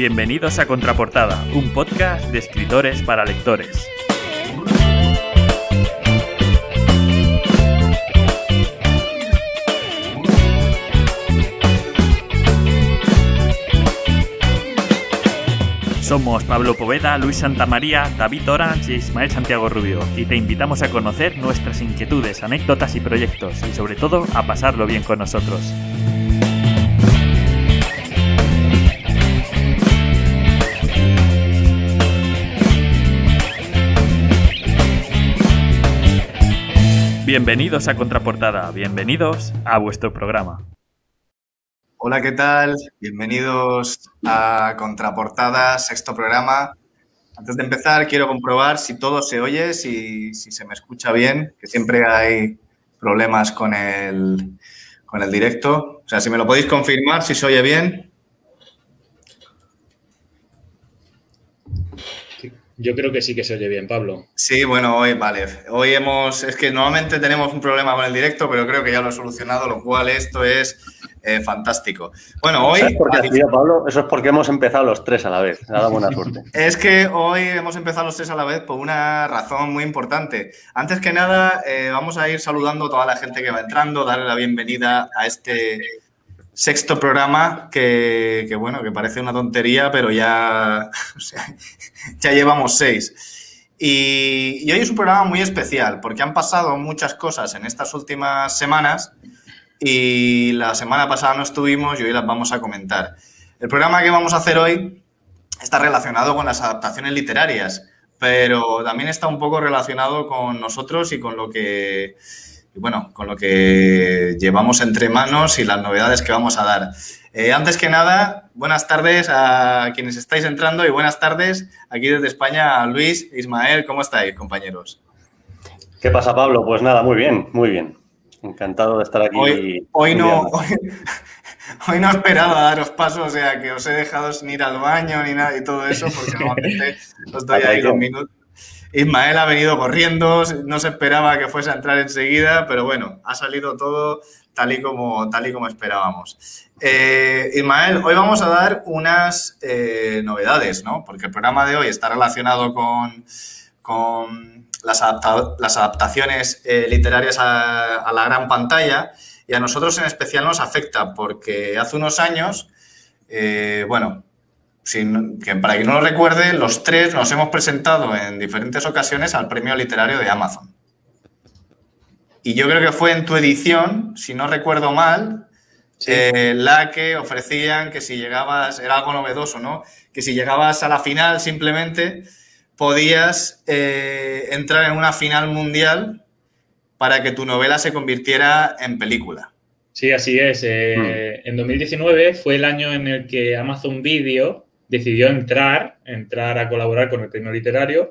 Bienvenidos a Contraportada, un podcast de escritores para lectores. Somos Pablo Poveda, Luis Santamaría, David Orange y Ismael Santiago Rubio, y te invitamos a conocer nuestras inquietudes, anécdotas y proyectos, y sobre todo a pasarlo bien con nosotros. Bienvenidos a Contraportada, bienvenidos a vuestro programa. Hola, ¿qué tal? Bienvenidos a Contraportada, sexto programa. Antes de empezar, quiero comprobar si todo se oye, si, se me escucha bien, que siempre hay problemas con el, con el directo. O sea, si me lo podéis confirmar, si se oye bien. Yo creo que sí que se oye bien, Pablo. Sí, bueno, hoy, vale. Hoy hemos, es que normalmente tenemos un problema con el directo, pero creo que ya lo he solucionado, lo cual esto es eh, fantástico. Bueno, hoy... ¿Sabes por qué ha sido, Pablo? Eso es porque hemos empezado los tres a la vez. Nada buena suerte. Es que hoy hemos empezado los tres a la vez por una razón muy importante. Antes que nada, eh, vamos a ir saludando a toda la gente que va entrando, darle la bienvenida a este sexto programa que, que, bueno, que parece una tontería, pero ya, ya llevamos seis. Y, y, hoy es un programa muy especial porque han pasado muchas cosas en estas últimas semanas y la semana pasada no estuvimos y hoy las vamos a comentar. El programa que vamos a hacer hoy está relacionado con las adaptaciones literarias, pero también está un poco relacionado con nosotros y con lo que y bueno, con lo que llevamos entre manos y las novedades que vamos a dar. Eh, antes que nada, buenas tardes a quienes estáis entrando y buenas tardes aquí desde España a Luis, Ismael, ¿cómo estáis, compañeros? ¿Qué pasa, Pablo? Pues nada, muy bien, muy bien. Encantado de estar aquí. Hoy, hoy no, hoy, hoy, no esperaba daros paso, o sea, que os he dejado sin ir al baño ni nada y todo eso, porque normalmente os doy ahí dos minutos. Ismael ha venido corriendo, no se esperaba que fuese a entrar enseguida, pero bueno, ha salido todo tal y como, tal y como esperábamos. Eh, Ismael, hoy vamos a dar unas eh, novedades, ¿no? Porque el programa de hoy está relacionado con, con las, adapta las, adaptaciones eh, literarias a, la gran pantalla y a nosotros en especial nos afecta porque hace unos años, bueno, sin, que para quien no lo recuerde, los tres nos hemos presentado en diferentes ocasiones al premio literario de Amazon. Y yo creo que fue en tu edición, si no recuerdo mal, sí. eh, la que ofrecían que si llegabas, era algo novedoso, ¿no? Que si llegabas a la final simplemente podías eh, entrar en una final mundial para que tu novela se convirtiera en película. Sí, así es. Eh, mm. En 2019 fue el año en el que Amazon Video decidió entrar, entrar a colaborar con el premio literario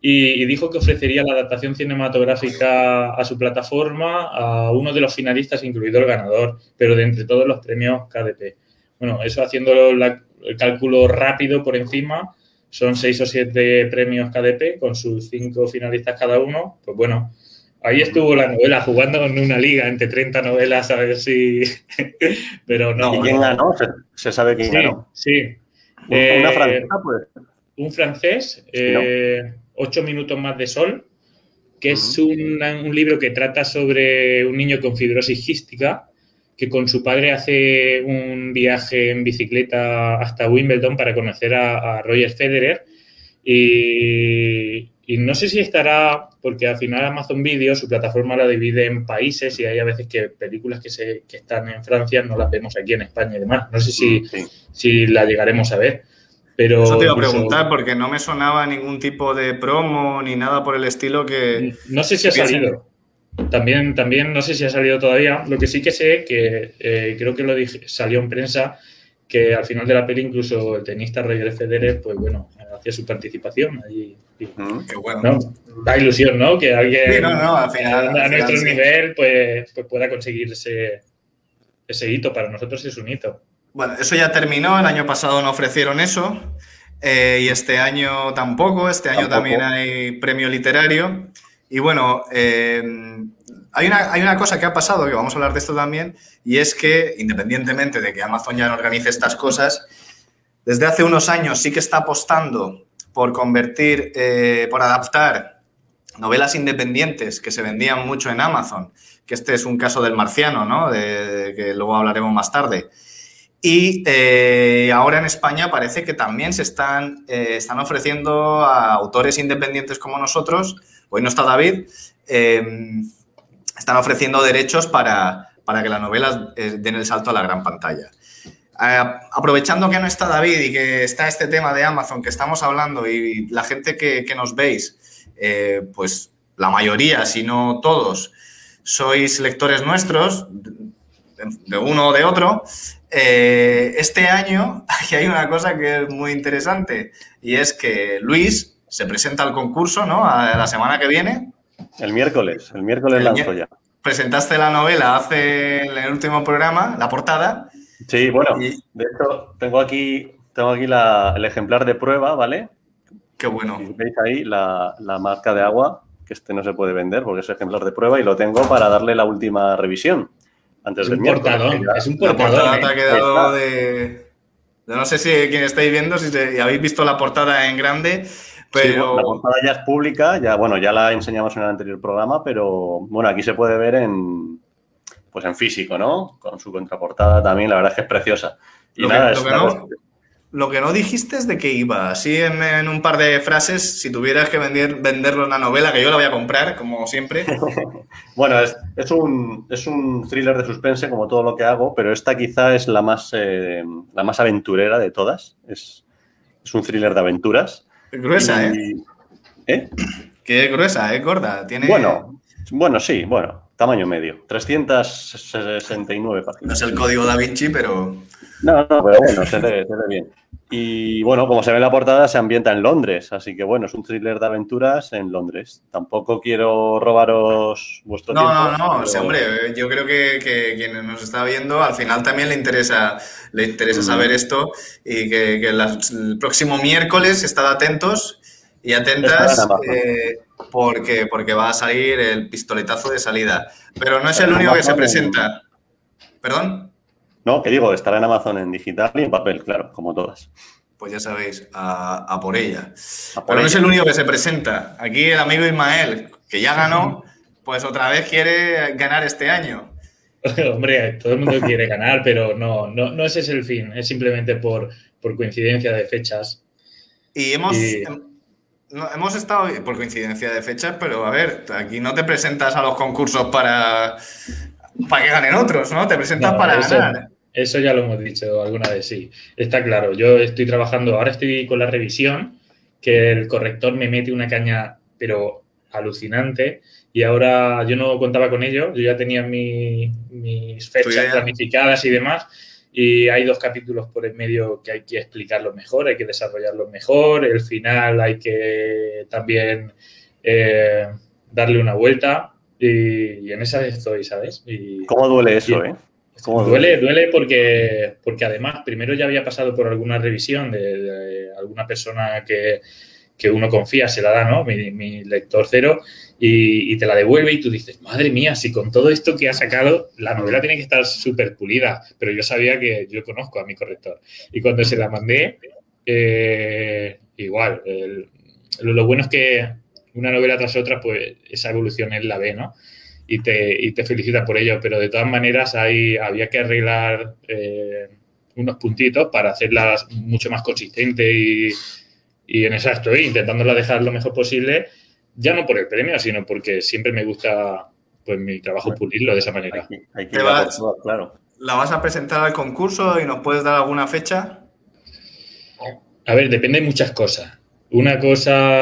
y, y, dijo que ofrecería la adaptación cinematográfica a su plataforma a uno de los finalistas, incluido el ganador, pero de entre todos los premios KDP. Bueno, eso haciendo la, el cálculo rápido por encima, son seis o siete premios KDP con sus cinco finalistas cada uno, pues bueno, ahí estuvo la novela jugando en una liga entre 30 novelas a ver si... pero no. ¿Y quién ganó? ¿Se, se sabe quién sí, ganó? Sí, ¿Una eh, francesa, pues? Un francés, eh, no. Ocho minutos más de sol, que uh -huh. es un, un, libro que trata sobre un niño con fibrosis quística que con su padre hace un viaje en bicicleta hasta Wimbledon para conocer a, a Roger Federer y, y, no sé si estará, porque al final Amazon Video, su plataforma la divide en países y hay a veces que películas que, se, que están en Francia no las vemos aquí en España y demás. No sé si, sí. si la llegaremos a ver. Pero Eso te iba a preguntar porque no me sonaba ningún tipo de promo ni nada por el estilo que... No sé si ha salido. También, también no sé si ha salido todavía. Lo que sí que sé, que eh, creo que lo dije, salió en prensa, que al final de la peli incluso el tenista Roger Federer, pues bueno, hacía su participación allí. Y, mm, qué bueno. ¿no? Da ilusión, ¿no? Que alguien sí, no, no, al final, a, al nuestro sí. nivel pues, pues, pueda conseguir ese, ese hito. Para nosotros es un hito. Bueno, eso ya terminó. El año pasado no ofrecieron eso. Eh, y este año tampoco. Este año tampoco. también hay premio literario. Y bueno, eh, hay, una, hay una cosa que ha pasado, que vamos a hablar de esto también, y es que, independientemente de que Amazon ya no organice estas cosas, desde hace unos años sí que está apostando por convertir, eh, por adaptar novelas independientes que se vendían mucho en Amazon, que este es un caso del marciano, ¿no? De, que luego hablaremos más tarde. Y eh, ahora en España parece que también se están, eh, están ofreciendo a autores independientes como nosotros, hoy no está David, em, están ofreciendo derechos para, para que las novelas den el salto a la gran pantalla. Eh, aprovechando que no está David y que está este tema de Amazon que estamos hablando y la gente que, nos veis, eh, pues la mayoría, si no todos, sois lectores nuestros, de uno o de otro, eh, este año aquí hay una cosa que es muy interesante y es que Luis se presenta al concurso, ¿no? A la semana que viene. El miércoles, el miércoles lanzo ya. Presentaste la novela hace el último programa, la portada, Sí, bueno, de hecho, tengo aquí, tengo aquí el ejemplar de prueba, ¿vale? Qué bueno. veis ahí la, marca de agua, que este no se puede vender porque es ejemplar de prueba y lo tengo para darle la última revisión. Antes del miércoles. Es un portador. La ha quedado de, No sé si quien estáis viendo, si habéis visto la portada en grande, pero... la portada ya es pública, ya, bueno, ya la enseñamos en el anterior programa, pero bueno, aquí se puede ver en, pues en físico, ¿no? Con su contraportada también, la verdad es que es preciosa. Y lo, nada, que, lo, que no, dijiste es de qué iba. Así en, un par de frases, si tuvieras que vender, venderlo una novela, que yo la voy a comprar, como siempre. bueno, es, un, es un thriller de suspense, como todo lo que hago, pero esta quizá es la más, eh, la más aventurera de todas. Es, un thriller de aventuras. gruesa, ¿eh? ¿Eh? Que gruesa, ¿eh? Gorda. Tiene... Bueno, bueno, sí, bueno tamaño medio, 369 páginas. No es el código da Vinci, pero... No, no, pero bueno, se ve, bien. Y bueno, como se ve en la portada, se ambienta en Londres, así que bueno, es un thriller de aventuras en Londres. Tampoco quiero robaros vuestro no, tiempo. No, no, no, hombre, yo creo que, que, quien nos está viendo al final también le interesa, le interesa mm. saber esto y que, el próximo miércoles estad atentos y atentas eh, porque, porque va a salir el pistoletazo de salida. Pero no es el único que se presenta. ¿Perdón? No, que digo, estará en Amazon en digital y en papel, claro, como todas. Pues ya sabéis, a, por ella. Pero no es el único que se presenta. Aquí el amigo Ismael, que ya ganó, pues otra vez quiere ganar este año. Hombre, todo el mundo quiere ganar, pero no, no, no ese es el fin, es simplemente por, por coincidencia de fechas. Y hemos, hemos estado, por coincidencia de fechas, pero a ver, aquí no te presentas a los concursos para, para que ganen otros, ¿no? Te presentas para ganar. Eso ya lo hemos dicho alguna vez, sí. Está claro, yo estoy trabajando, ahora estoy con la revisión, que el corrector me mete una caña, pero alucinante, y ahora yo no contaba con ello, yo ya tenía mis fechas planificadas y demás, y hay dos capítulos por en medio que hay que explicarlo mejor, hay que desarrollarlo mejor, el final hay que también eh, darle una vuelta y, en esa estoy, ¿sabes? Y, ¿Cómo duele eso, eh? duele, duele porque, porque además primero ya había pasado por alguna revisión de, alguna persona que, que, uno confía, se la da, ¿no? Mi, mi lector cero, y, te la devuelve y tú dices, madre mía, si con todo esto que ha sacado, la novela tiene que estar súper pulida, pero yo sabía que yo conozco a mi corrector. Y cuando se la mandé, eh, igual, lo, bueno es que una novela tras otra, pues esa evolución él la ve, ¿no? Y te, y te felicita por ello, pero de todas maneras hay, había que arreglar eh, unos puntitos para hacerla mucho más consistente y, y en esa estoy intentándola dejar lo mejor posible ya no por el premio, sino porque siempre me gusta pues mi trabajo pulirlo de esa manera. Hay que, claro. ¿La vas a presentar al concurso y nos puedes dar alguna fecha? A ver, depende de muchas cosas. Una cosa...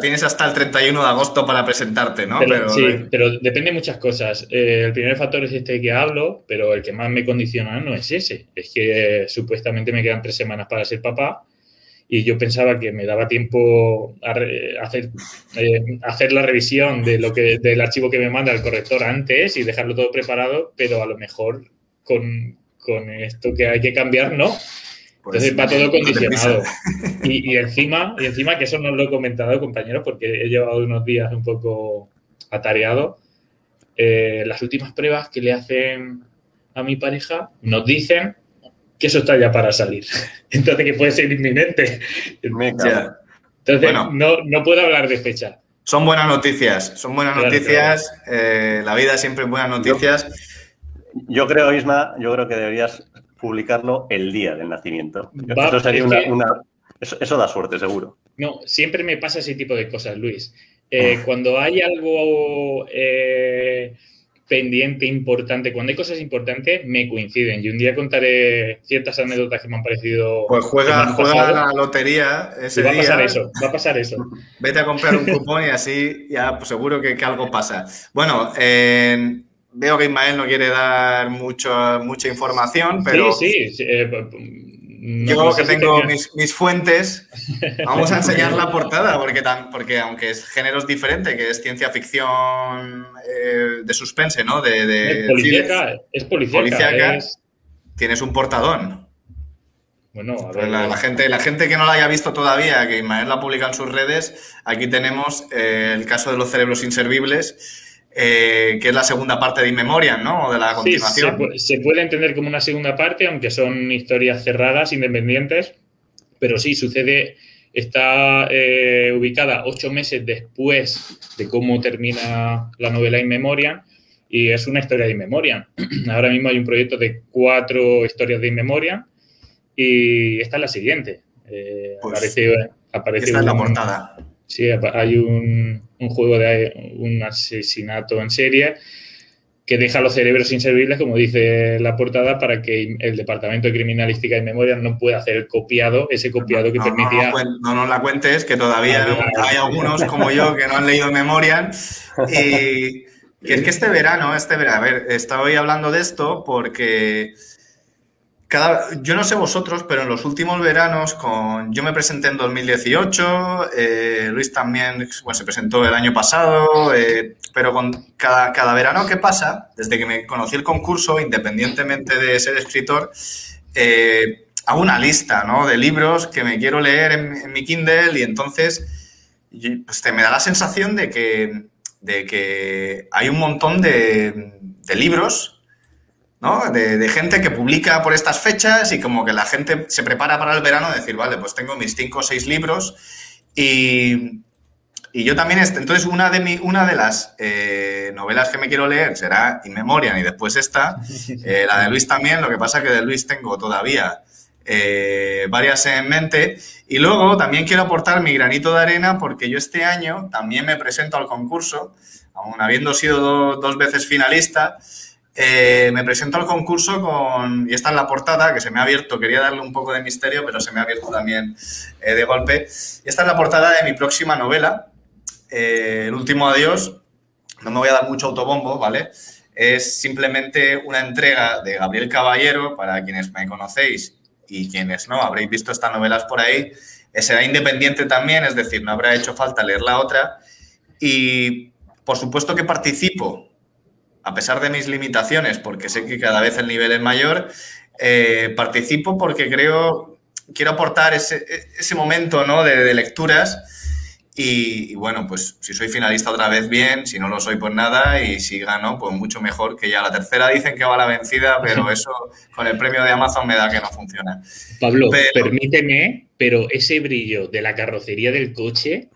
tienes, hasta, el 31 de agosto para presentarte, ¿no? Pero, sí, pero depende de muchas cosas. Eh, el primer factor es este que hablo, pero el que más me condiciona no es ese. Es que supuestamente me quedan tres semanas para ser papá y yo pensaba que me daba tiempo a hacer, eh, hacer la revisión de lo que, del archivo que me manda el corrector antes y dejarlo todo preparado, pero a lo mejor con, con esto que hay que cambiar, no. Pues Entonces va todo condicionado. Y, y, encima, y encima, que eso no lo he comentado, compañeros, porque he llevado unos días un poco atareado, eh, las últimas pruebas que le hacen a mi pareja nos dicen que eso está ya para salir. Entonces, que puede ser inminente. Entonces, Bueno. no, no puedo hablar de fecha. Son buenas noticias, son buenas Claro, noticias. eh, la vida siempre es buenas noticias. Yo creo, Isma, yo creo que deberías publicarlo el día del nacimiento. Va, eso sería es una, que- una- eso, eso da suerte, seguro. No, siempre me pasa ese tipo de cosas, Luis. Ah. Eh, cuando hay algo eh, pendiente, importante, cuando hay cosas importantes, me coinciden. Y un día contaré ciertas anécdotas que me han parecido. Pues juega, juega pasado. la lotería Y va a pasar eso, va a pasar eso. Vete a comprar un cupón y así ya pues, seguro que, que algo pasa. Bueno, eh, veo que Ismael no quiere dar mucho, mucha información, pero Sí, sí. sí, eh, no- yo que tengo mis, mis fuentes, vamos a enseñar la portada, porque, tan- porque aunque es géneros diferente, que es ciencia ficción eh, de suspense, ¿no? De, de Es policíaca, es policíaca. Policíaca. es- tienes un portadón. Bueno, a Pues ver. la, la gente, la gente que no la haya visto todavía, que Ismael la publica en sus redes, aquí tenemos eh, el caso de los cerebros inservibles, eh, que es la segunda parte de In Memoriam, ¿no? O de la Sí, se, continuación. pu- se puede entender como una segunda parte, aunque son historias cerradas, independientes, pero sí, sucede, está eh, ubicada ocho meses después de cómo termina la novela In Memoriam y es una historia de In Memoriam. Ahora mismo hay un proyecto de cuatro historias de In Memoriam y esta es la siguiente. Eh, Pues, aparece, aparece Esta es la portada. Sí, hay un, un juego de un asesinato en serie que deja los cerebros inservibles, como dice la portada, para que el Departamento de Criminalística y Memoria no pueda hacer el copiado, ese copiado que no, permitía... no, nos la cuentes, que todavía Ah, hay algunos como yo que no han leído Memoriam. Y que es que este verano, este verano, a ver, estoy hablando de esto porque cada, yo no sé vosotros, pero en los últimos veranos, con, yo me presenté en 2018, eh, Luis también bueno, se presentó el año pasado, eh, pero con cada, cada verano que pasa, desde que me conocí el concurso, independientemente de ser escritor, eh, hago una lista ¿no? de libros que me quiero leer en, mi Kindle y entonces pues, te me da la sensación de que, de que hay un montón de libros ¿no? De, de gente que publica por estas fechas y como que la gente se prepara para el verano, decir, vale, pues tengo mis cinco o seis libros y, y yo también, entonces una de, mi, una de las eh, novelas que me quiero leer será In Memoriam y después esta, eh, la de Luis también, lo que pasa que de Luis tengo todavía eh, varias en mente y luego también quiero aportar mi granito de arena porque yo este año también me presento al concurso, aun habiendo sido do- dos veces finalista, eh, me presento al concurso con, y esta es la portada que se me ha abierto, quería darle un poco de misterio, pero se me ha abierto también eh, de golpe. Y esta es la portada de mi próxima novela, eh, El último adiós. No me voy a dar mucho autobombo, ¿vale? Es simplemente una entrega de Gabriel Caballero, para quienes me conocéis y quienes no, habréis visto estas novelas por ahí. Eh, será independiente también, es decir, no habrá hecho falta leer la otra. Y por supuesto que participo a pesar de mis limitaciones, porque sé que cada vez el nivel es mayor, eh, participo porque creo, quiero aportar ese, ese momento ¿no? de, de lecturas y, y, bueno, pues si soy finalista otra vez bien, si no lo soy pues nada y si gano pues mucho mejor que ya la tercera dicen que va la vencida, pero eso con el premio de Amazon me da que no funciona. Pablo, Pero- permíteme, pero ese brillo de la carrocería del coche,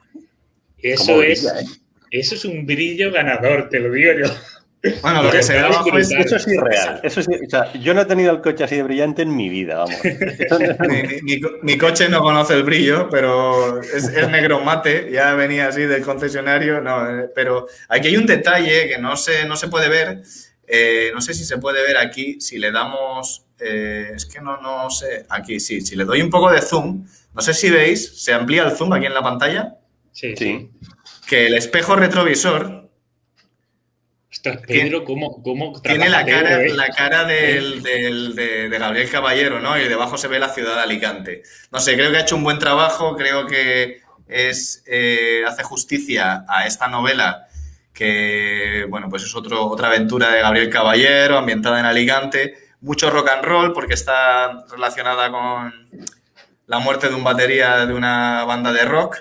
eso es, ¿eh? eso es un brillo ganador, te lo digo yo. Bueno, lo que se ve abajo es... Eso es irreal. Eso es, o sea, yo no he tenido el coche así de brillante en mi vida, vamos. Mi, mi- mi coche no conoce el brillo, pero es, es negro mate, ya venía así del concesionario, no, eh, pero aquí hay un detalle que no se, no se puede ver, eh, no sé si se puede ver aquí, si le damos, eh, es que no, no sé, aquí sí, si le doy un poco de zoom, no sé si veis, se amplía el zoom aquí en la pantalla, Sí, sí. Sí. que el espejo retrovisor Ostras, Pedro, ¿cómo, cómo tiene la cara, Pedro, eh? la cara del, del- de, de Gabriel Caballero, ¿no? Y debajo se ve la ciudad de Alicante. No sé, creo que ha hecho un buen trabajo, creo que es, eh, hace justicia a esta novela que, bueno, pues es otro, otra aventura de Gabriel Caballero, ambientada en Alicante. Mucho rock and roll porque está relacionada con la muerte de un batería de una banda de rock.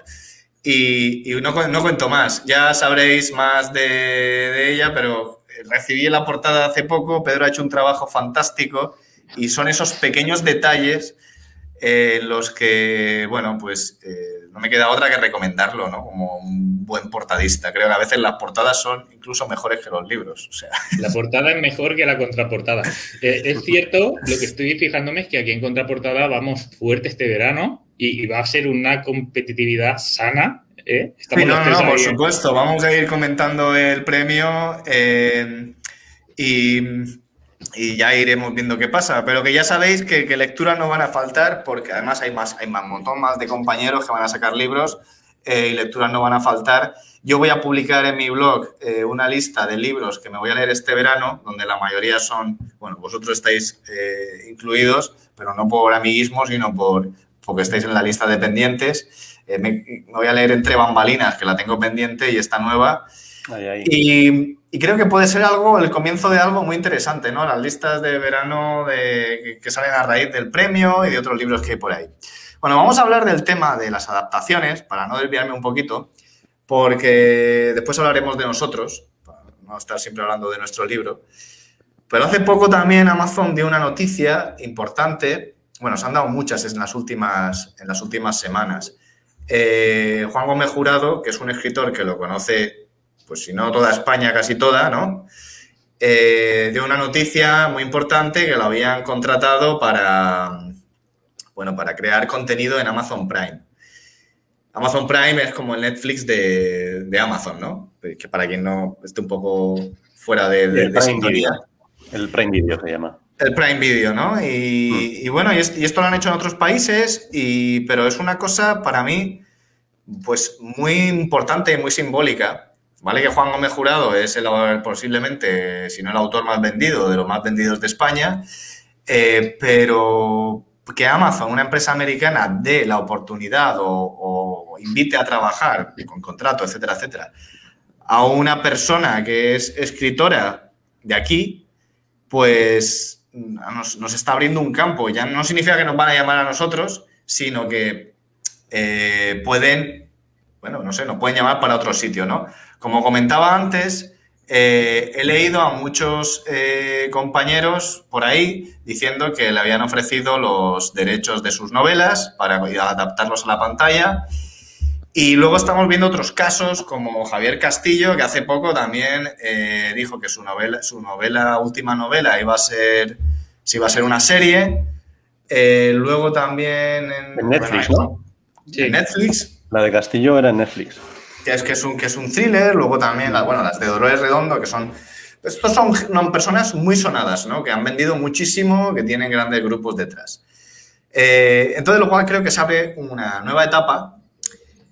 Y, no, no cuento más, ya sabréis más de, ella, pero recibí la portada hace poco, Pedro ha hecho un trabajo fantástico y son esos pequeños detalles en los que, bueno, pues eh, no me queda otra que recomendarlo, ¿no? Como un buen portadista. Creo que a veces las portadas son incluso mejores que los libros. O sea. La portada es mejor que la contraportada. Eh, es cierto, lo que estoy fijándome es que aquí en contraportada vamos fuerte este verano y, va a ser una competitividad sana. ¿eh? Sí, no, no, por supuesto. Vamos a ir comentando el premio y y ya iremos viendo qué pasa. Pero que ya sabéis que, lecturas no van a faltar, porque además hay más, hay más, montón más de compañeros que van a sacar libros eh, y lecturas no van a faltar. Yo voy a publicar en mi blog eh, una lista de libros que me voy a leer este verano, donde la mayoría son, bueno, vosotros estáis eh, incluidos, pero no por amiguismo, sino por porque estáis en la lista de pendientes. Me, me, voy a leer entre bambalinas, que la tengo pendiente y está nueva. Y, creo que puede ser algo, el comienzo de algo muy interesante, ¿no? Las listas de verano de, que salen a raíz del premio y de otros libros que hay por ahí. Bueno, vamos a hablar del tema de las adaptaciones, para no desviarme un poquito, porque después hablaremos de nosotros, para no estar siempre hablando de nuestro libro. Pero hace poco también Amazon dio una noticia importante, bueno, se han dado muchas en las últimas, en las últimas semanas. Eh, Juan Gómez Jurado, que es un escritor que lo conoce pues si no toda España, casi toda, ¿no? Eh, dio una noticia muy importante que lo habían contratado para, bueno, para crear contenido en Amazon Prime. Amazon Prime es como el Netflix de, Amazon, ¿no? Que para quien no esté un poco fuera de, de, el Prime Video. El Prime Video se llama. El Prime Video, ¿no? Y, mm. bueno, y, esto lo han hecho en otros países, y, pero es una cosa para mí, pues muy importante y muy simbólica, Vale que Juan Gómez Jurado es el, posiblemente, si no el autor más vendido, de los más vendidos de España, eh, pero que Amazon, una empresa americana, dé la oportunidad o, invite a trabajar con contrato, etcétera, etcétera, a una persona que es escritora de aquí, pues nos, está abriendo un campo. Ya no significa que nos van a llamar a nosotros, sino que eh, pueden, bueno, no sé, nos pueden llamar para otro sitio, ¿no? Como comentaba antes, eh, he leído a muchos eh, compañeros por ahí diciendo que le habían ofrecido los derechos de sus novelas para adaptarlos a la pantalla. Y luego estamos viendo otros casos, como Javier Castillo, que hace poco también eh, dijo que su novela, su novela, última novela, iba a ser, si iba a ser una serie. luego también en, Netflix, ¿no? Sí. En Netflix. La de Castillo era en Netflix que es que es un, que es un thriller, luego también, bueno, las de Dolores Redondo, que son... Estos son personas muy sonadas, ¿no? Que han vendido muchísimo, que tienen grandes grupos detrás. Eh, entonces, lo cual creo que se abre una nueva etapa.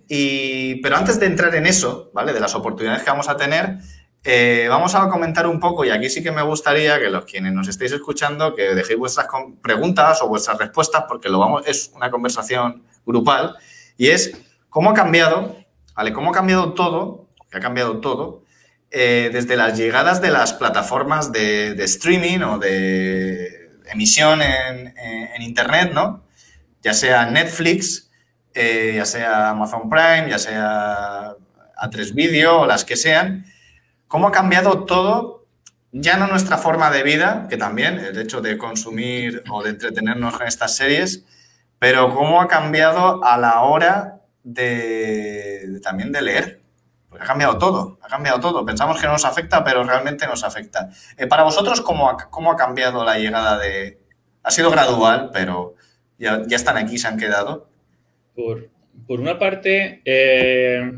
Y, pero antes de entrar en eso, ¿vale? De las oportunidades que vamos a tener, eh, vamos a comentar un poco, y aquí sí que me gustaría que los quienes nos estéis escuchando, que dejéis vuestras preguntas o vuestras respuestas, porque lo vamos, es una conversación grupal, y es cómo ha cambiado ¿Vale? ¿Cómo ha cambiado todo? Que ha cambiado todo. Eh, desde las llegadas de las plataformas de, streaming o de emisión en, Internet, ¿no? Ya sea Netflix, eh, ya sea Amazon Prime, ya sea A3 Video o las que sean. ¿Cómo ha cambiado todo? Ya no nuestra forma de vida, que también, el hecho de consumir o de entretenernos con estas series, pero cómo ha cambiado a la hora de, también de leer. Porque ha cambiado todo, ha cambiado todo. Pensamos que no nos afecta, pero realmente nos afecta. Eh, para vosotros, ¿cómo ha, ¿cómo ha, cambiado la llegada de...? Ha sido gradual, pero ya, están aquí, se han quedado. Por, una parte, eh,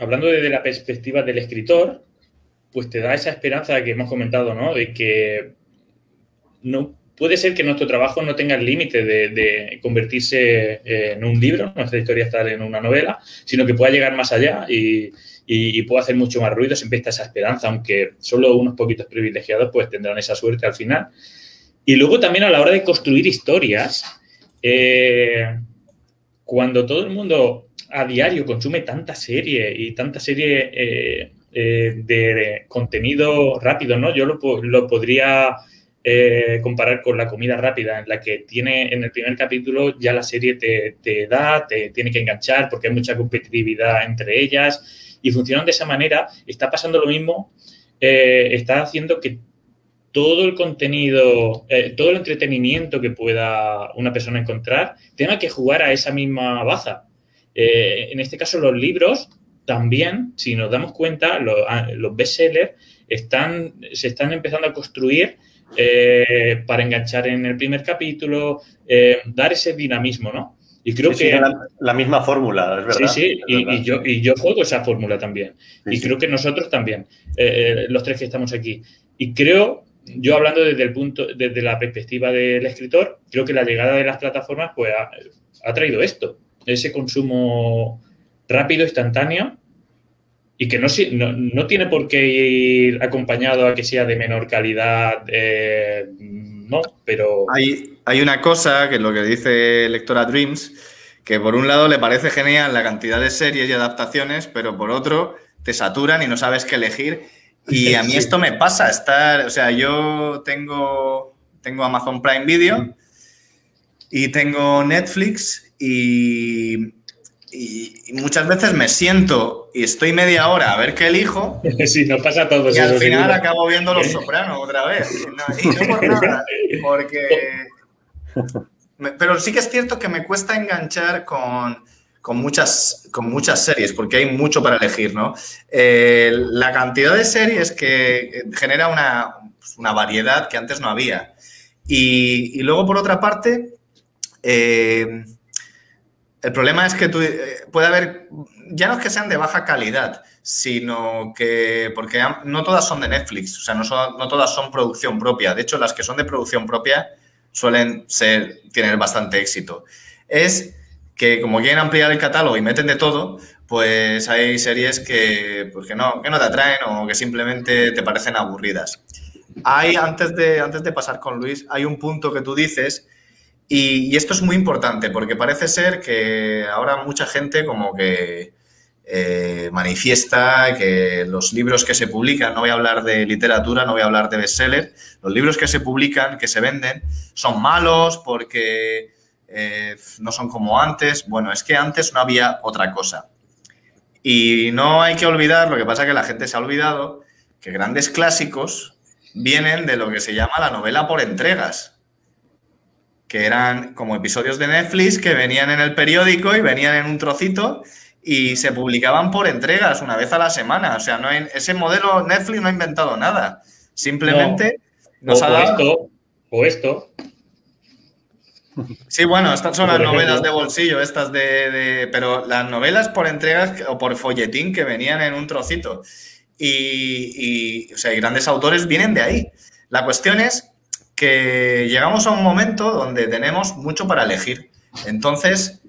hablando desde la perspectiva del escritor, pues te da esa esperanza que hemos comentado, ¿no? De que no puede ser que nuestro trabajo no tenga el límite de, convertirse eh, en un libro, nuestra historia estar en una novela, sino que pueda llegar más allá y, pueda hacer mucho más ruido. Siempre está esa esperanza, aunque solo unos poquitos privilegiados pues tendrán esa suerte al final. Y luego también a la hora de construir historias, eh, cuando todo el mundo a diario consume tanta serie y tanta serie eh, de, contenido rápido, ¿no? Yo lo, lo podría eh, comparar con la comida rápida, en la que tiene en el primer capítulo ya la serie te, da, te tiene que enganchar porque hay mucha competitividad entre ellas y funcionan de esa manera. Está pasando lo mismo, eh, está haciendo que todo el contenido, eh, todo el entretenimiento que pueda una persona encontrar, tenga que jugar a esa misma baza. Eh, en este caso, los libros también, si nos damos cuenta, los, ah, los bestsellers están, se están empezando a construir eh, para enganchar en el primer capítulo, dar ese dinamismo, ¿no? Y creo que... la, misma fórmula, es verdad. Sí, sí, y, yo, y yo juego esa fórmula también. y creo que nosotros también, los tres que estamos aquí. Y creo yo hablando desde el punto, desde la perspectiva del escritor, creo que la llegada de las plataformas pues, ha, traído esto, ese consumo rápido, instantáneo, y que no, no, tiene por qué ir acompañado a que sea de menor calidad, eh, no, pero... Hay, hay una cosa, que es lo que dice Lectora Dreams, que por un lado le parece genial la cantidad de series y adaptaciones, pero por otro te saturan y no sabes qué elegir. Y a mí esto me pasa, estar, o sea, yo tengo, tengo Amazon Prime Video y tengo Netflix y, muchas veces me siento y estoy media hora a ver qué elijo. Sí, nos pasa a todos. Y al final acabo viendo Los Sopranos otra vez. y no por nada, porque... Pero sí que es cierto que me cuesta enganchar con con muchas, con muchas series, porque hay mucho para elegir, ¿no? Eh, la cantidad de series que genera una, variedad que antes no había. Y, luego, por otra parte, eh, el problema es que eh, puede haber, ya no es que sean de baja calidad, sino que, porque no todas son de Netflix, o sea, no, todas son producción propia. De hecho, las que son de producción propia suelen tener bastante éxito. Es que como quieren ampliar el catálogo y meten de todo, pues hay series que, pues no, que no te atraen o que simplemente te parecen aburridas. Hay, antes de, antes de pasar con Luis, hay un punto que tú dices y, esto es muy importante porque parece ser que ahora mucha gente como que eh, manifiesta que los libros que se publican, no voy a hablar de literatura, no voy a hablar de bestseller, los libros que se publican, que se venden, son malos porque eh, no son como antes. Bueno, es que antes no había otra cosa. Y no hay que olvidar, lo que pasa es que la gente se ha olvidado, que grandes clásicos vienen de lo que se llama la novela por entregas, que eran como episodios de Netflix que venían en el periódico y venían en un trocito y se publicaban por entregas una vez a la semana. O sea, no ese modelo Netflix no ha inventado nada. Simplemente nos ha dado... Esto, o esto, Sí, bueno, estas son las novelas de bolsillo, estas de, Pero las novelas por entregas o por folletín que venían en un trocito. Y, o sea, grandes autores vienen de ahí. La cuestión es que llegamos a un momento donde tenemos mucho para elegir. Entonces,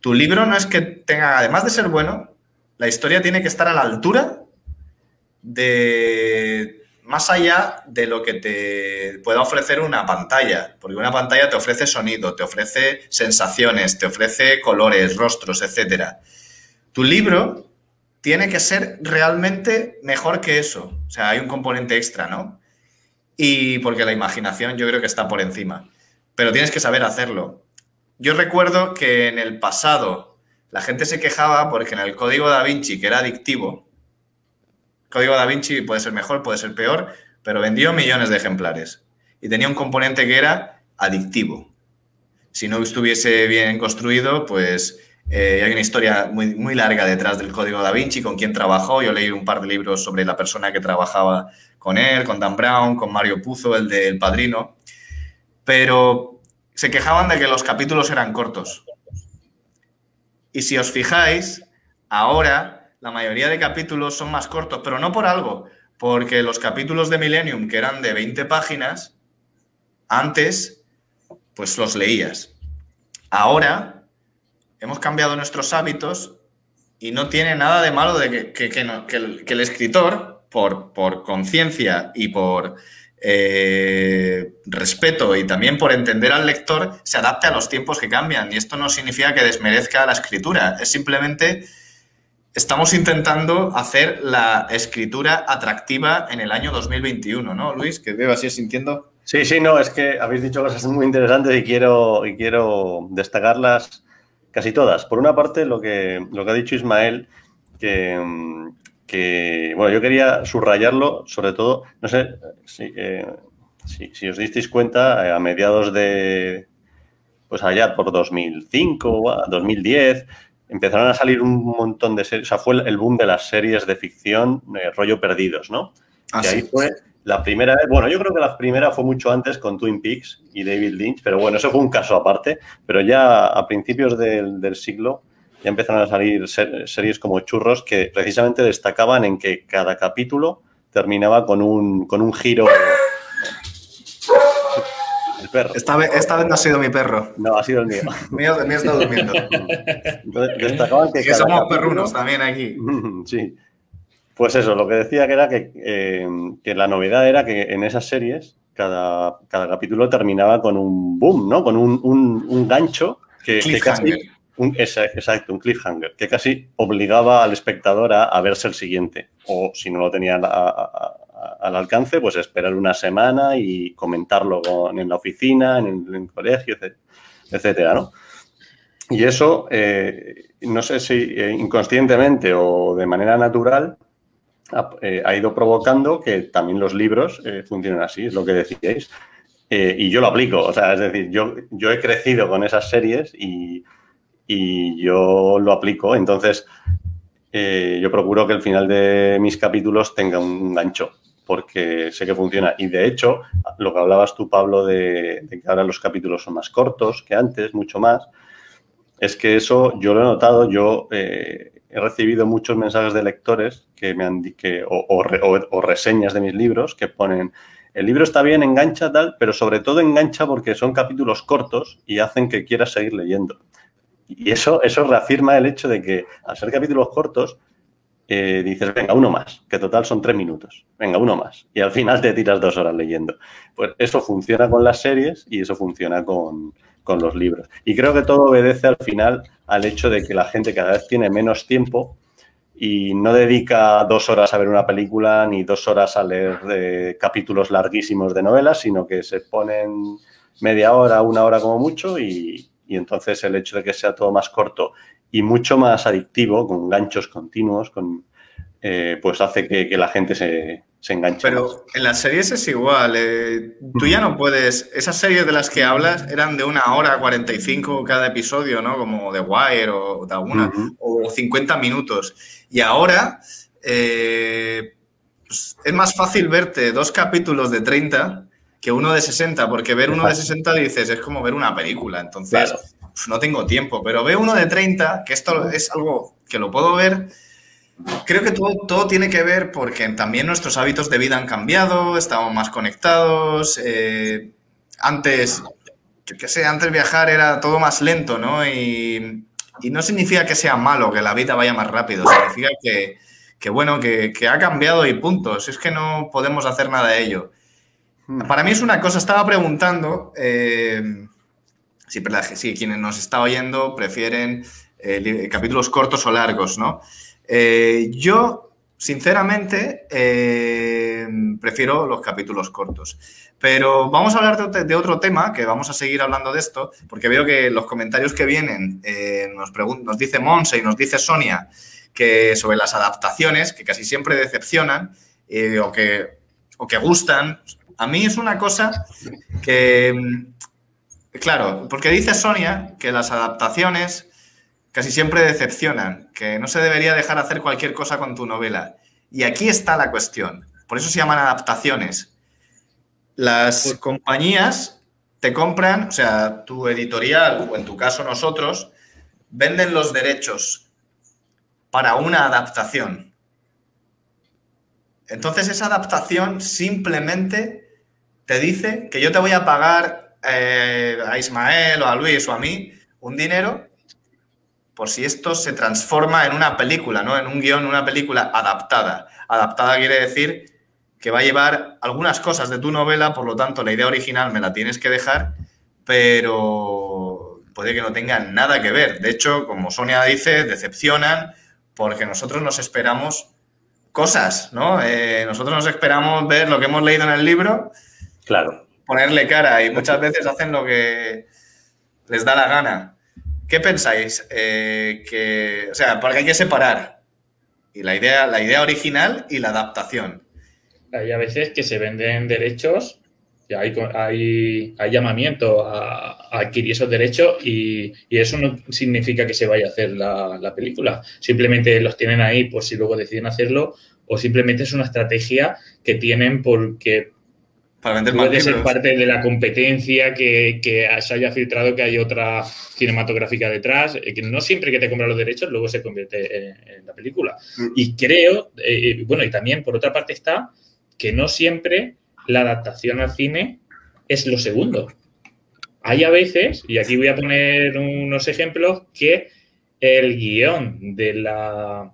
tu libro no es que tenga, además de ser bueno, la historia tiene que estar a la altura de más allá de lo que te pueda ofrecer una pantalla, porque una pantalla te ofrece sonido, te ofrece sensaciones, te ofrece colores, rostros, etc. Tu libro tiene que ser realmente mejor que eso. O sea, hay un componente extra, ¿no? Y porque la imaginación yo creo que está por encima. Pero tienes que saber hacerlo. Yo recuerdo que en el pasado la gente se quejaba porque en el código da Vinci, que era adictivo, Código Da Vinci puede ser mejor, puede ser peor, pero vendió millones de ejemplares y tenía un componente que era adictivo. Si no estuviese bien construido, pues eh, hay una historia muy, muy larga detrás del Código Da Vinci, con quién trabajó. Yo leí un par de libros sobre la persona que trabajaba con él, con Dan Brown, con Mario Puzo, el del Padrino. Pero se quejaban de que los capítulos eran cortos. Y si os fijáis, ahora la mayoría de capítulos son más cortos, pero no por algo, porque los capítulos de Millennium, que eran de 20 páginas, antes, pues los leías. Ahora hemos cambiado nuestros hábitos y no tiene nada de malo de que, el, escritor, por, conciencia y por eh, respeto y también por entender al lector, se adapte a los tiempos que cambian. Y esto no significa que desmerezca la escritura, es simplemente estamos intentando hacer la escritura atractiva en el año 2021, ¿no, Luis? Que veo así sintiendo. Sí, sí, no, es que habéis dicho cosas muy interesantes y quiero, y quiero destacarlas casi todas. Por una parte, lo que, lo que ha dicho Ismael, que, bueno, yo quería subrayarlo, sobre todo, no sé, si, eh, si, si os disteis cuenta, eh, a mediados de, pues allá por 2005, 2010, empezaron a salir un montón de series, o sea, fue el boom de las series de ficción, eh, rollo perdidos, ¿no? Ah, y ahí sí. fue la primera vez, bueno, yo creo que la primera fue mucho antes con Twin Peaks y David Lynch, pero bueno, eso fue un caso aparte, pero ya a principios del, del siglo ya empezaron a salir ser- series como Churros que precisamente destacaban en que cada capítulo terminaba con un, con un giro... El perro. Esta vez, esta vez no ha sido mi perro. No, ha sido el mío. Mío, mío está durmiendo. Entonces, destacaban que somos capítulo- perrunos también aquí. Sí. Pues eso, lo que decía que era que, eh, que la novedad era que en esas series cada, cada capítulo terminaba con un boom, ¿no? Con un, un- un gancho que, que casi... Un- exacto, un cliffhanger, que casi obligaba al espectador a, a verse el siguiente. O si no lo tenía a- a- a- al alcance, pues esperar una semana y comentarlo con- en la oficina, en el, en el colegio, etc- etcétera, ¿no? Y eso, eh, no sé si eh, inconscientemente o de manera natural, ha, eh, ha ido provocando que también los libros eh, funcionen así, es lo que decíais. Eh, y yo lo aplico, o sea, es decir, yo, yo he crecido con esas series y, y yo lo aplico. Entonces, yo procuro que el final de mis capítulos tenga un gancho, porque sé que funciona. Y de hecho, lo que hablabas tú, Pablo, de, que ahora los capítulos son más cortos que antes, mucho más, es que eso yo lo he notado. Yo he recibido muchos mensajes de lectores que me han que, o- o reseñas de mis libros que ponen. El libro está bien, engancha tal, pero sobre todo engancha porque son capítulos cortos y hacen que quieras seguir leyendo. Y eso, eso reafirma el hecho de que al ser capítulos cortos, eh, dices, venga, uno más, que total son tres minutos, venga, uno más. Y al final te tiras dos horas leyendo. Pues eso funciona con las series y eso funciona con, con los libros. Y creo que todo obedece al final al hecho de que la gente cada vez tiene menos tiempo y no dedica dos horas a ver una película ni dos horas a leer eh, capítulos larguísimos de novelas, sino que se ponen media hora, una hora como mucho y, y entonces el hecho de que sea todo más corto y mucho más adictivo, con ganchos continuos, con, eh, pues hace que, que la gente se, se enganche. más. Pero en las series es igual. eh, tú ya no puedes. Esas series de las que hablas eran de una hora 45 cada episodio, ¿no? Como The Wire o de alguna. Ujú. O 50 minutos. Y ahora eh, pues, es más fácil verte dos capítulos de 30 que uno de 60, porque ver uno de 60 dices es como ver una película. Entonces, Claro. Pues, no tengo tiempo. Pero veo uno de 30, que esto es algo que lo puedo ver. Creo que todo, todo tiene que ver porque también nuestros hábitos de vida han cambiado, estamos más conectados. eh, antes, yo qué sé, antes viajar era todo más lento, ¿no? Y, y no significa que sea malo que la vida vaya más rápido, significa que, que, bueno, que, que ha cambiado y punto. Si es que no podemos hacer nada de ello. Para mí es una cosa, estaba preguntando eh, si, si quienes nos está oyendo prefieren eh, capítulos cortos o largos, ¿no? Eh, yo, sinceramente, eh, prefiero los capítulos cortos. Pero vamos a hablar de, ot- de otro tema, que vamos a seguir hablando de esto, porque veo que los comentarios que vienen nos, nos dice Monse y nos dice Sonia que sobre las adaptaciones, que casi siempre decepcionan o, que, o que gustan. A mí es una cosa que, claro, porque dice Sonia que las adaptaciones casi siempre decepcionan, que no se debería dejar hacer cualquier cosa con tu novela. Y aquí está la cuestión. Por eso se llaman adaptaciones. Las compañías te compran, o sea, tu editorial o en tu caso nosotros, venden los derechos para una adaptación. Entonces esa adaptación simplemente te dice que yo te voy a pagar eh, a Ismael o a Luis o a mí un dinero por si esto se transforma en una película, ¿no? En un guion, una película adaptada. Adaptada quiere decir que va a llevar algunas cosas de tu novela, por lo tanto la idea original me la tienes que dejar, pero puede que no tengan nada que ver. De hecho, como Sonia dice, decepcionan porque nosotros nos esperamos cosas, ¿no? Eh, nosotros nos esperamos ver lo que hemos leído en el libro, Claro. Ponerle cara y muchas veces hacen lo que les da la gana. ¿Qué pensáis? Eh, que, o sea, porque hay que separar y la idea, la idea original y la adaptación. Hay a veces que se venden derechos Ya hay, hay, hay, llamamiento a, adquirir esos derechos y, eso no significa que se vaya a hacer la, la, película. Simplemente los tienen ahí por si luego deciden hacerlo o simplemente es una estrategia que tienen porque para vender puede ser parte de la competencia que, que, se haya filtrado que hay otra cinematográfica detrás, eh, que no siempre que te compra los derechos luego se convierte en, la película. Mm. Y creo, eh, bueno, y también por otra parte está que no siempre la adaptación al cine es lo segundo. Hay a veces, y aquí voy a poner unos ejemplos, que el guion de la,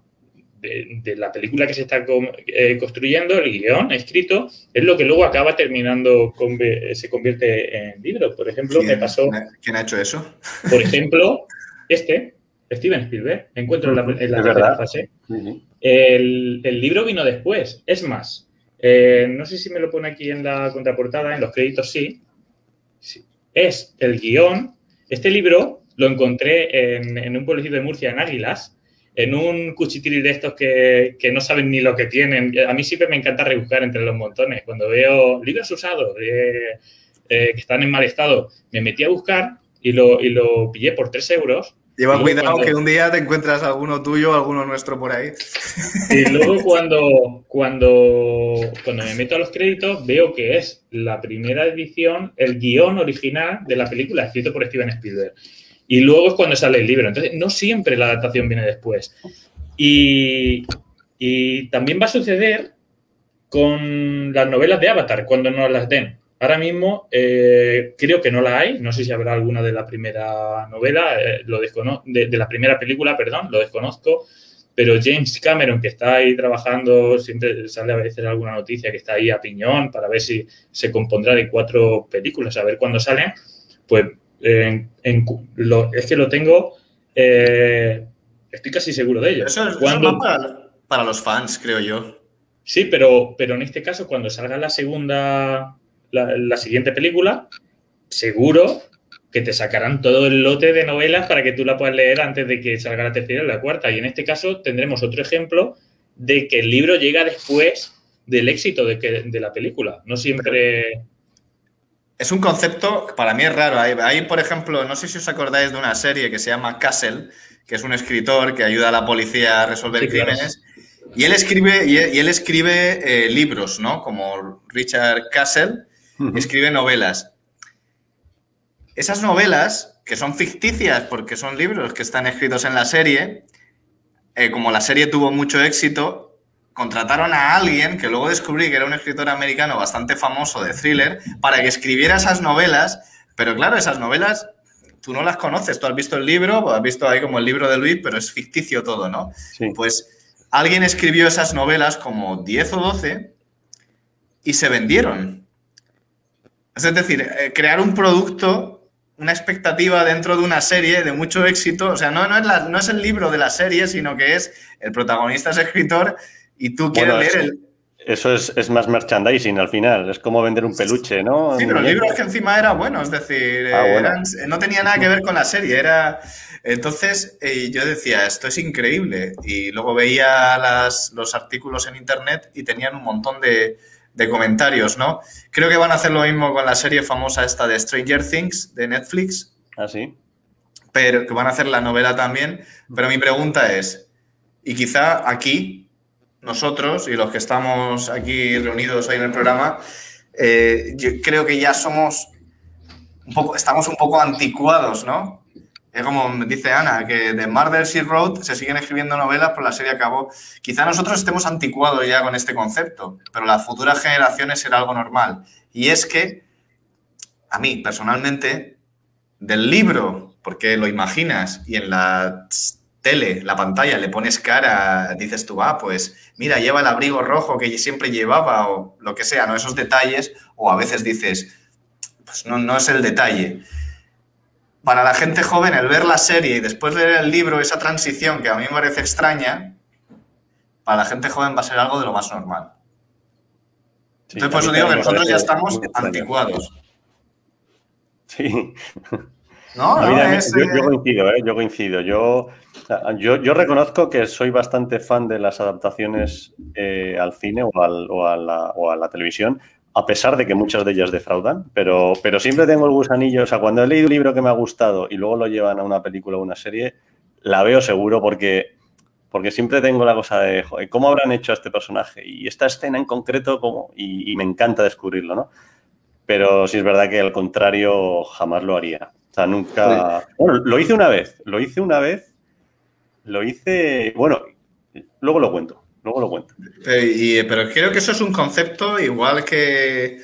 de, la película que se está eh, construyendo, el guion escrito, es lo que luego acaba terminando, se convierte en libro. Por ejemplo, me pasó... ¿Quién ha hecho eso? Por ejemplo, este, Steven Spielberg, encuentro en la, en fase. el, el libro vino después. Es más, eh, no sé si me lo pone aquí en la contraportada, en los créditos sí. Es el guion. Este libro lo encontré en, un pueblecito de Murcia, en Águilas, en un cuchitril de estos que, no saben ni lo que tienen. A mí siempre me encanta rebuscar entre los montones. Cuando veo libros usados eh, eh, que están en mal estado, me metí a buscar y lo, y lo pillé por 3 euros Lleva cuidado que un día te encuentras alguno tuyo, alguno nuestro por ahí. Y luego cuando, cuando, cuando me meto a los créditos veo que es la primera edición, el guion original de la película escrito por Steven Spielberg. Y luego es cuando sale el libro. Entonces, no siempre la adaptación viene después. Y, también va a suceder con las novelas de Avatar, cuando no las den. Ahora mismo eh, creo que no la hay, no sé si habrá alguna de la primera novela, eh, lo de, de, la primera película, perdón, lo desconozco, pero James Cameron, que está ahí trabajando, siempre sale a veces alguna noticia que está ahí a piñón para ver si se compondrá de cuatro películas, a ver cuándo salen, pues es que lo tengo, eh, estoy casi seguro de ello. Eso es, eso para, para, los fans, creo yo. Sí, pero, pero en este caso, cuando salga la segunda la, siguiente película, seguro que te sacarán todo el lote de novelas para que tú la puedas leer antes de que salga la tercera y la cuarta. Y en este caso tendremos otro ejemplo de que el libro llega después del éxito de, que, de la película. No siempre... Es un concepto que para mí es raro. Hay, por ejemplo, no sé si os acordáis de una serie que se llama Castle, que es un escritor que ayuda a la policía a resolver crímenes. Y él escribe, y él, escribe eh, libros, ¿no? Como Richard Castle escribe novelas. Esas novelas, que son ficticias porque son libros que están escritos en la serie, eh, como la serie tuvo mucho éxito, contrataron a alguien que luego descubrí que era un escritor americano bastante famoso de thriller para que escribiera esas novelas, pero claro, esas novelas tú no las conoces, tú has visto el libro, has visto ahí como el libro de Luis, pero es ficticio todo, ¿no? Pues alguien escribió esas novelas como 10 o 12 y se vendieron. Es decir, eh, crear un producto, una expectativa dentro de una serie de mucho éxito. O sea, no, no, es, no es el libro de la serie, sino que es el protagonista es escritor y tú quieres leer el. Eso es, más merchandising al final, es como vender un peluche, ¿no? Sí, pero el libro es que encima era bueno, es decir, ah, no tenía nada que ver con la serie, era... Entonces eh, yo decía, esto es increíble, y luego veía los artículos en internet y tenían un montón de, de comentarios, ¿no? Creo que van a hacer lo mismo con la serie famosa esta de Stranger Things de Netflix. Ah, sí. Pero que van a hacer la novela también. Pero mi pregunta es, y quizá aquí, nosotros y los que estamos aquí reunidos hoy en el programa, eh, yo creo que ya somos un poco, estamos un poco anticuados, ¿no? Es como dice Ana, que de Murder Sea Road se siguen escribiendo novelas, pero la serie acabó. Quizá nosotros estemos anticuados ya con este concepto, pero las futuras generaciones será algo normal. Y es que, a mí personalmente, del libro, porque lo imaginas y en la tele, la pantalla, le pones cara, dices tú, ah, pues mira, lleva el abrigo rojo que siempre llevaba o lo que sea, ¿no? Esos detalles, o a veces dices, pues no, no es el detalle para la gente joven el ver la serie y después leer el libro, esa transición que a mí me parece extraña, para la gente joven va a ser algo de lo más normal. Entonces, por eso digo que nosotros ya estamos anticuados. Sí. No, yo, eh, coincido, ¿eh? yo coincido. Yo, yo, reconozco que soy bastante fan de las adaptaciones eh, al cine o, a la, o a la televisión, a pesar de que muchas de ellas defraudan, pero, pero siempre tengo el gusanillo, o sea, cuando he leído un libro que me ha gustado y luego lo llevan a una película o una serie, la veo seguro porque, porque siempre tengo la cosa de, ¿cómo habrán hecho a este personaje? Y esta escena en concreto, ¿cómo? Y, me encanta descubrirlo, ¿no? Pero sí es verdad que al contrario jamás lo haría. O sea, nunca... Bueno, lo hice una vez, lo hice una vez, lo hice, bueno, luego lo cuento. Luego lo cuento. Pero, creo que eso es un concepto igual que,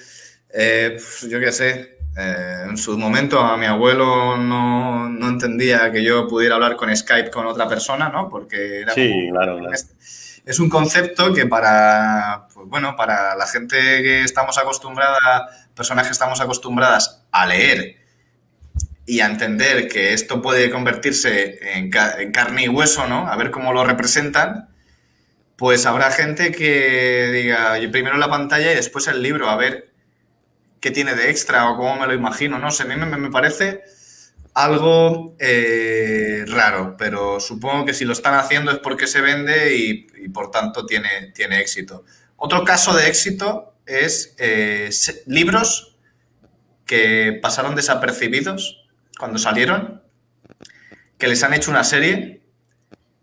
eh, yo qué sé, eh, en su momento a mi abuelo no, entendía que yo pudiera hablar con Skype con otra persona, ¿no? Porque era sí, claro, Es un concepto que para, pues, bueno, para la gente que estamos acostumbrada, personas que estamos acostumbradas a leer y a entender que esto puede convertirse en, carne y hueso, ¿no? A ver cómo lo representan, pues habrá gente que diga, primero la pantalla y después el libro, a ver qué tiene de extra o cómo me lo imagino, no sé, a mí me, parece algo eh, raro, pero supongo que si lo están haciendo es porque se vende y, por tanto tiene, tiene éxito. Otro caso de éxito es eh, libros que pasaron desapercibidos cuando salieron, que les han hecho una serie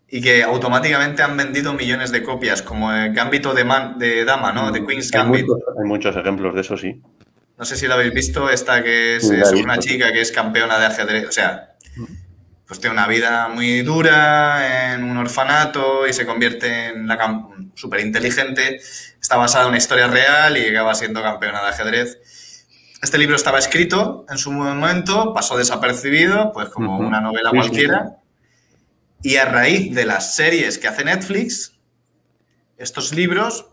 y que automáticamente han vendido millones de copias, como el Gambito de, de Dama, ¿no? De Queen's Gambit. Hay muchos, ejemplos de eso, sí. No sé si lo habéis visto, esta que es, una chica que es campeona de ajedrez, o sea, pues tiene una vida muy dura en un orfanato y se convierte en la súper inteligente, está basada en una historia real y acaba siendo campeona de ajedrez. Este libro estaba escrito en su momento, pasó desapercibido, pues como una novela cualquiera. Y a raíz de las series que hace Netflix, estos libros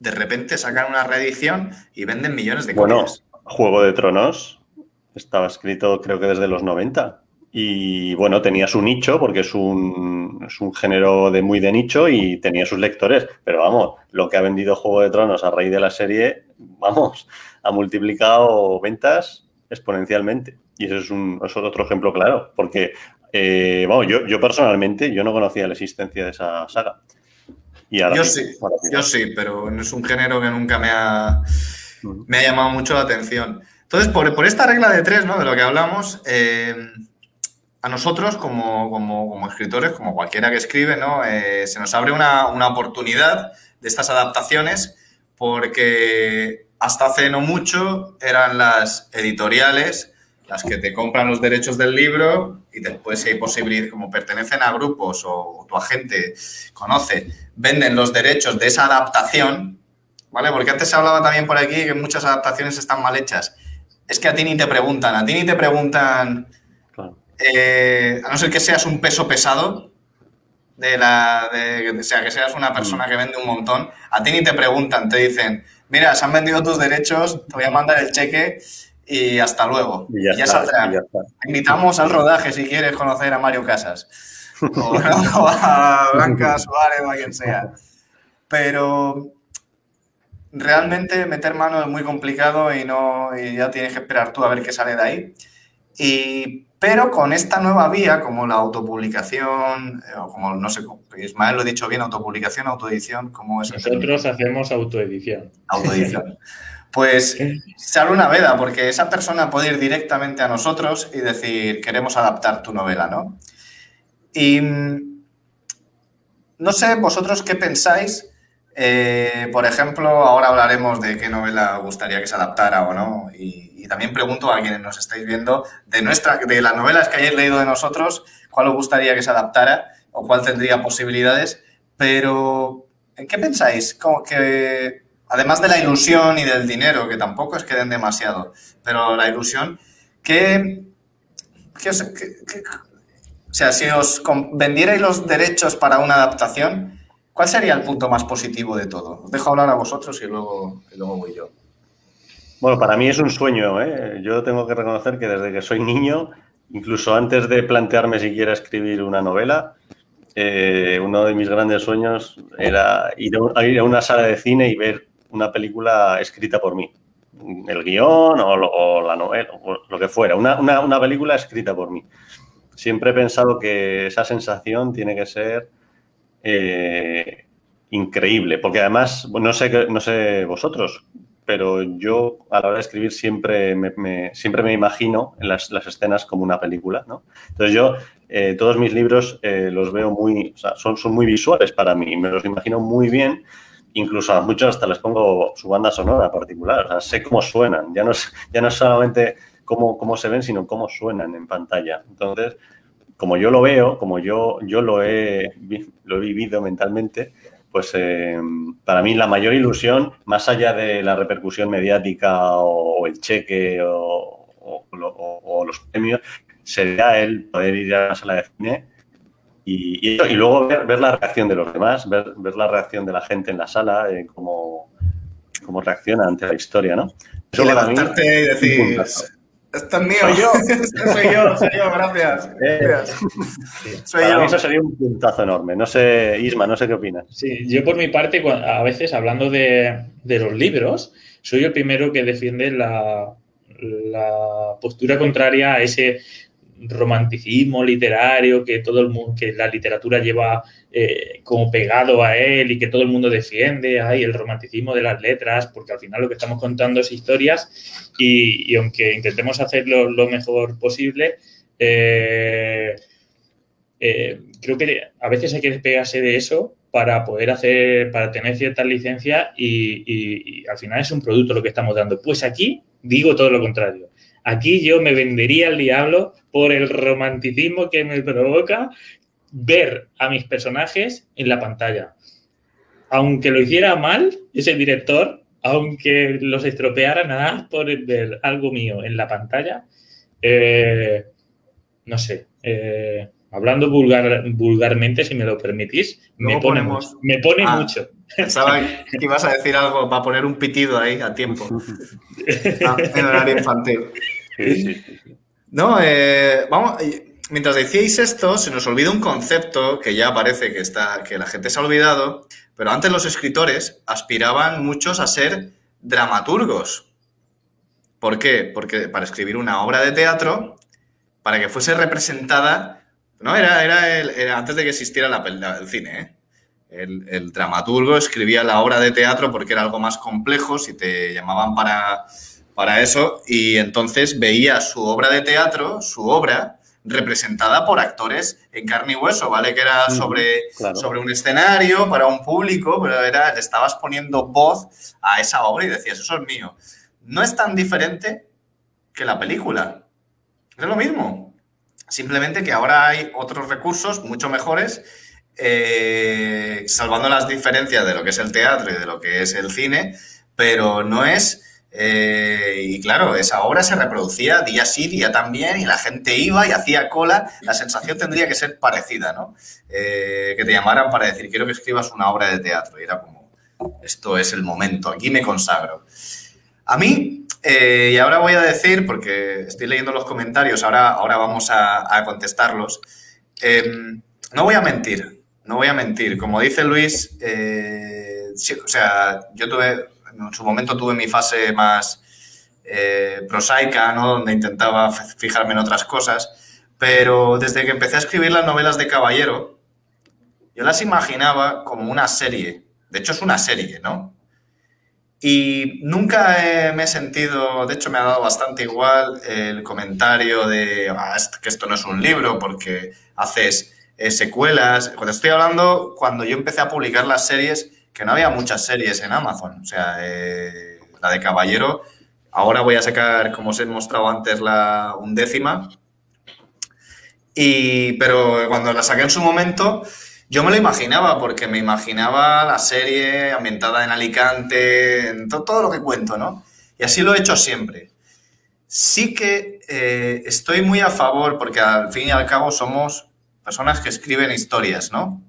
de repente sacan una reedición y venden millones de copias. Bueno, Juego de Tronos estaba escrito creo que desde los 90. Y bueno, tenía su nicho porque es un, es un género de muy de nicho y tenía sus lectores. Pero vamos, lo que ha vendido Juego de Tronos a raíz de la serie, vamos, ha multiplicado ventas exponencialmente. Y eso es, un, es otro ejemplo claro, porque eh, yo, yo personalmente yo no conocía la existencia de esa saga. Y yo sí, yo sí, pero no es un género que nunca me ha, me ha llamado mucho la atención. Entonces, por, esta regla de tres, ¿no? De lo que hablamos, eh, a nosotros como, escritores, como cualquiera que escribe, ¿no? Eh, se nos abre una, una, oportunidad de estas adaptaciones porque hasta hace no mucho eran las editoriales las que te compran los derechos del libro y después si hay posibilidad, como pertenecen a grupos o, tu agente conoce, venden los derechos de esa adaptación, ¿vale? Porque antes se hablaba también por aquí que muchas adaptaciones están mal hechas. Es que a ti ni te preguntan, a ti ni te preguntan, eh, a no ser que seas un peso pesado, de la, de, o sea, que seas una persona mm. que vende un montón, a ti ni te preguntan, te dicen, mira, se han vendido tus derechos, te voy a mandar el cheque y hasta luego. Y ya, saldrá. Invitamos al rodaje si quieres conocer a Mario Casas o, a Blanca Suárez o a quien sea. Pero realmente meter mano es muy complicado y, no, y ya tienes que esperar tú a ver qué sale de ahí. Y, pero con esta nueva vía, como la autopublicación, eh, o como no sé, Ismael lo he dicho bien, autopublicación, autoedición, ¿cómo es? Nosotros hacemos autoedición. Autoedición. pues se abre una veda, porque esa persona puede ir directamente a nosotros y decir, queremos adaptar tu novela, ¿no? Y no sé vosotros qué pensáis. Eh, por ejemplo, ahora hablaremos de qué novela gustaría que se adaptara o no. Y, también pregunto a quienes nos estáis viendo de nuestra, de las novelas que hayáis leído de nosotros, cuál os gustaría que se adaptara o cuál tendría posibilidades. Pero, ¿en qué pensáis? Como que además de la ilusión y del dinero, que tampoco es que den demasiado, pero la ilusión, que, o sea, si os vendierais los derechos para una adaptación, ¿cuál sería el punto más positivo de todo? Os dejo hablar a vosotros y luego, luego voy yo. Bueno, para mí es un sueño. ¿eh? Yo tengo que reconocer que desde que soy niño, incluso antes de plantearme siquiera escribir una novela, eh, uno de mis grandes sueños era ir a una sala de cine y ver una película escrita por mí. El guion o, la novela, o lo que fuera, una, película escrita por mí. Siempre he pensado que esa sensación tiene que ser eh, increíble, porque además, no sé, no sé vosotros, pero yo a la hora de escribir siempre me, siempre me imagino en las, escenas como una película, ¿no? Entonces yo eh, todos mis libros eh, los veo muy, o sea, son, son muy visuales para mí, me los imagino muy bien, incluso a muchos hasta les pongo su banda sonora particular, o sea, sé cómo suenan, ya no es, ya no es solamente cómo, cómo se ven, sino cómo suenan en pantalla. Entonces, como yo lo veo, como yo, yo lo, he, lo he vivido mentalmente, pues eh, para mí la mayor ilusión, más allá de la repercusión mediática o, el cheque o, los premios, sería el poder ir a la sala de cine y, y, luego ver, la reacción de los demás, ver, la reacción de la gente en la sala, eh, cómo, cómo, reacciona ante la historia, ¿no? y levantarte y decir, esto es mío, yo. soy yo, soy yo, gracias. Eh, soy yo. eso sería un puntazo enorme. No sé, Isma, no sé qué opinas. Sí, yo por mi parte, a veces hablando de, los libros, soy el primero que defiende la, la postura contraria a ese romanticismo literario que todo el mundo, que la literatura lleva eh, como pegado a él y que todo el mundo defiende, hay el romanticismo de las letras, porque al final lo que estamos contando es historias y, aunque intentemos hacerlo lo mejor posible, eh, eh, creo que a veces hay que despegarse de eso para poder hacer, para tener ciertas licencias y, y al final es un producto lo que estamos dando. Pues aquí digo todo lo contrario. Aquí yo me vendería al diablo por el romanticismo que me provoca ver a mis personajes en la pantalla. Aunque lo hiciera mal, ese director, aunque los estropeara nada por ver algo mío en la pantalla, eh, no sé, eh, hablando vulgarmente, si me lo permitís, me pone, me pone ah, mucho. Pensaba que ibas a decir algo para poner un pitido ahí a tiempo. Ah, en horario infantil. No, eh, vamos, mientras decíais esto, se nos olvida un concepto que ya parece que, está, que la gente se ha olvidado, pero antes los escritores aspiraban muchos a ser dramaturgos. ¿Por qué? Porque para escribir una obra de teatro, para que fuese representada, no, era, era, antes de que existiera la, el cine, ¿eh? El, el, dramaturgo escribía la obra de teatro porque era algo más complejo, si te llamaban para para eso y entonces veía su obra de teatro, su obra, representada por actores en carne y hueso, ¿vale? Que era sobre, sobre un escenario para un público, pero era, le estabas poniendo voz a esa obra y decías, eso es mío. No es tan diferente que la película. Es lo mismo. Simplemente que ahora hay otros recursos mucho mejores, eh, salvando las diferencias de lo que es el teatro y de lo que es el cine, pero no es eh, y claro, esa obra se reproducía día sí, día también, y la gente iba y hacía cola. La sensación tendría que ser parecida, ¿no? Eh, que te llamaran para decir, quiero que escribas una obra de teatro. Y era como, esto es el momento, aquí me consagro. A mí, y ahora voy a decir, porque estoy leyendo los comentarios, ahora, ahora vamos a, contestarlos. No voy a mentir, no voy a mentir. Como dice Luis, o sea, yo tuve en su momento tuve mi fase más eh, prosaica, ¿no? Donde intentaba fijarme en otras cosas. Pero desde que empecé a escribir las novelas de Caballero, yo las imaginaba como una serie. De hecho, es una serie, ¿no? Y nunca me he sentido, de hecho me ha dado bastante igual el comentario de ah, que esto no es un libro porque haces eh, secuelas. Cuando estoy hablando, cuando yo empecé a publicar las series, que no había muchas series en Amazon. O sea, eh, la de Caballero, ahora voy a sacar, como os he mostrado antes, la undécima. Y, pero cuando la saqué en su momento, yo me lo imaginaba, porque me imaginaba la serie ambientada en Alicante, en todo lo que cuento, ¿no? Y así lo he hecho siempre. Sí que eh, estoy muy a favor, porque al fin y al cabo somos personas que escriben historias, ¿no?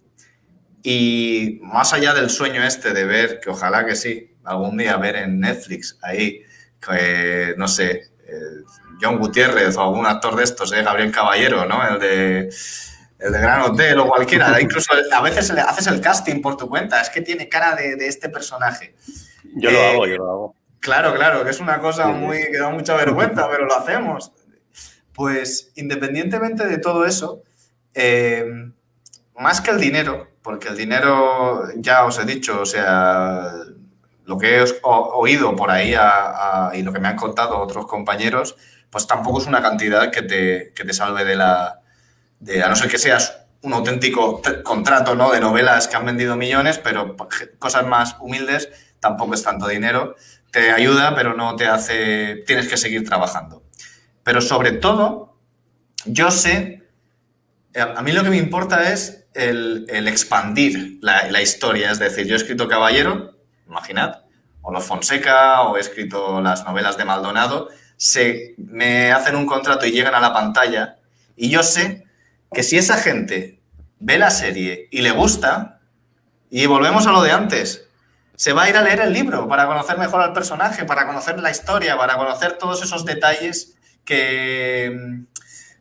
Y más allá del sueño este de ver, que ojalá que sí, algún día ver en Netflix ahí, que, no sé, eh, John Gutiérrez o algún actor de estos, eh, Gabriel Caballero, ¿no? El de, el de Gran Hotel o cualquiera. Incluso a veces le haces el casting por tu cuenta, es que tiene cara de, este personaje. Yo lo hago, yo lo hago. Claro, claro, que es una cosa muy que da mucha vergüenza, pero lo hacemos. Pues independientemente de todo eso, eh, más que el dinero, porque el dinero, ya os he dicho, o sea, lo que he oído por ahí y lo que me han contado otros compañeros, pues tampoco es una cantidad que te, que te salve de la... A no ser que seas un auténtico contrato ¿no? de novelas que han vendido millones, pero cosas más humildes tampoco es tanto dinero. Te ayuda, pero no te hace... Tienes que seguir trabajando. Pero sobre todo, yo sé... A mí lo que me importa es el, expandir la, historia. Es decir, yo he escrito Caballero, imaginad, o Los Fonseca, o he escrito las novelas de Maldonado. Se me hacen un contrato y llegan a la pantalla, y yo sé que si esa gente ve la serie y le gusta, y volvemos a lo de antes, se va a ir a leer el libro para conocer mejor al personaje, para conocer la historia, para conocer todos esos detalles que,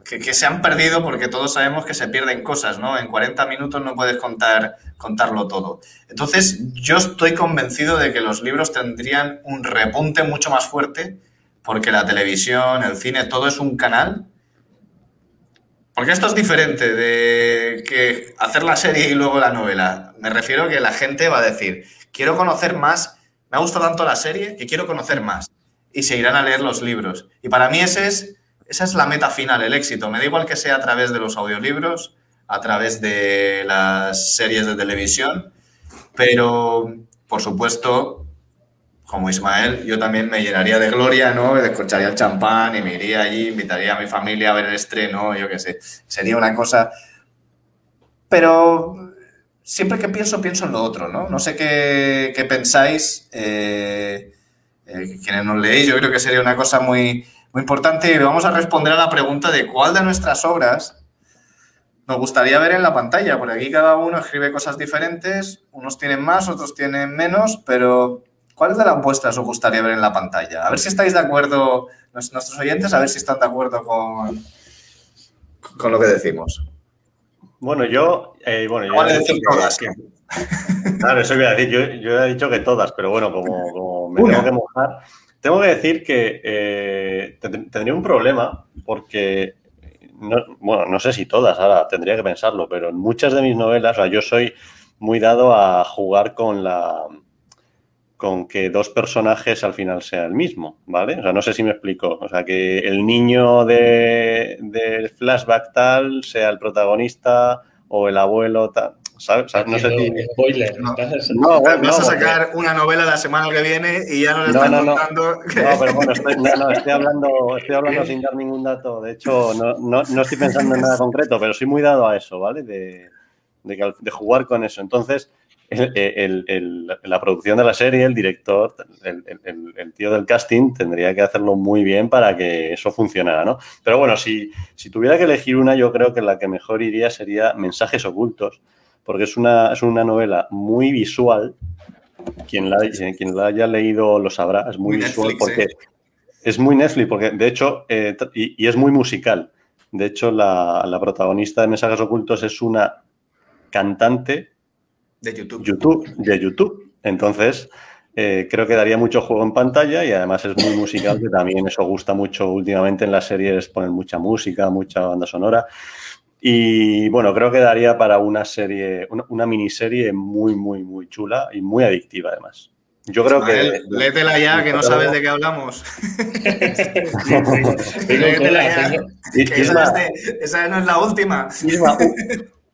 que, se han perdido porque todos sabemos que se pierden cosas, ¿no? En 40 minutos no puedes contar, contarlo todo. Entonces, yo estoy convencido de que los libros tendrían un repunte mucho más fuerte porque la televisión, el cine, todo es un canal porque esto es diferente de que hacer la serie y luego la novela. Me refiero a que la gente va a decir, quiero conocer más, me ha gustado tanto la serie que quiero conocer más. Y se irán a leer los libros. Y para mí ese es, esa es la meta final, el éxito. Me da igual que sea a través de los audiolibros, a través de las series de televisión, pero por supuesto como Ismael, yo también me llenaría de gloria, ¿no? Descorcharía el champán y me iría allí, invitaría a mi familia a ver el estreno, yo qué sé. Sería una cosa... Pero siempre que pienso, pienso en lo otro, ¿no? No sé qué, pensáis, eh, eh, quienes nos leéis, yo creo que sería una cosa muy, muy importante vamos a responder a la pregunta de cuál de nuestras obras nos gustaría ver en la pantalla, porque aquí cada uno escribe cosas diferentes, unos tienen más, otros tienen menos, pero ¿Cuáles de las vuestras os gustaría ver en la pantalla? A ver si estáis de acuerdo, nuestros oyentes, a ver si están de acuerdo con, con lo que decimos. Bueno, yo. Eh, bueno, yo decir todas. claro, eso voy a decir. Yo, yo, he dicho que todas, pero bueno, como, me tengo que mojar. Tengo que decir que eh, tendría un problema porque. bueno, no sé si todas, ahora tendría que pensarlo, pero en muchas de mis novelas, o sea, yo soy muy dado a jugar con la con que dos personajes al final sea el mismo, ¿vale? O sea, no sé si me explico. O sea, que el niño de, del flashback tal sea el protagonista o el abuelo tal. ¿Sabes? no sé si... Spoiler. No, no, vas a sacar una novela la semana que viene y ya no le estás contando. No, pero bueno, estoy, no, estoy hablando, estoy hablando sin dar ningún dato. De hecho, no, estoy pensando en nada concreto, pero soy muy dado a eso, ¿vale? De, de, de jugar con eso. Entonces, el, la producción de la serie, el director, el, tío del casting tendría que hacerlo muy bien para que eso funcionara, ¿no? Pero bueno, si, si, tuviera que elegir una, yo creo que la que mejor iría sería Mensajes Ocultos, porque es una, es una novela muy visual. Quien la, quien la haya leído lo sabrá, es muy, visual porque ¿eh? es muy Netflix, porque de hecho, eh, y, es muy musical. De hecho, la, la protagonista de Mensajes Ocultos es una cantante de YouTube. YouTube, de YouTube. Entonces, eh, creo que daría mucho juego en pantalla y además es muy musical, que también eso gusta mucho últimamente en las series, ponen mucha música, mucha banda sonora. Y bueno, creo que daría para una serie, una, miniserie muy, muy, muy chula y muy adictiva además. Yo creo que. Léetela ya, que no sabes de qué hablamos. léetela ya. esa, no es la última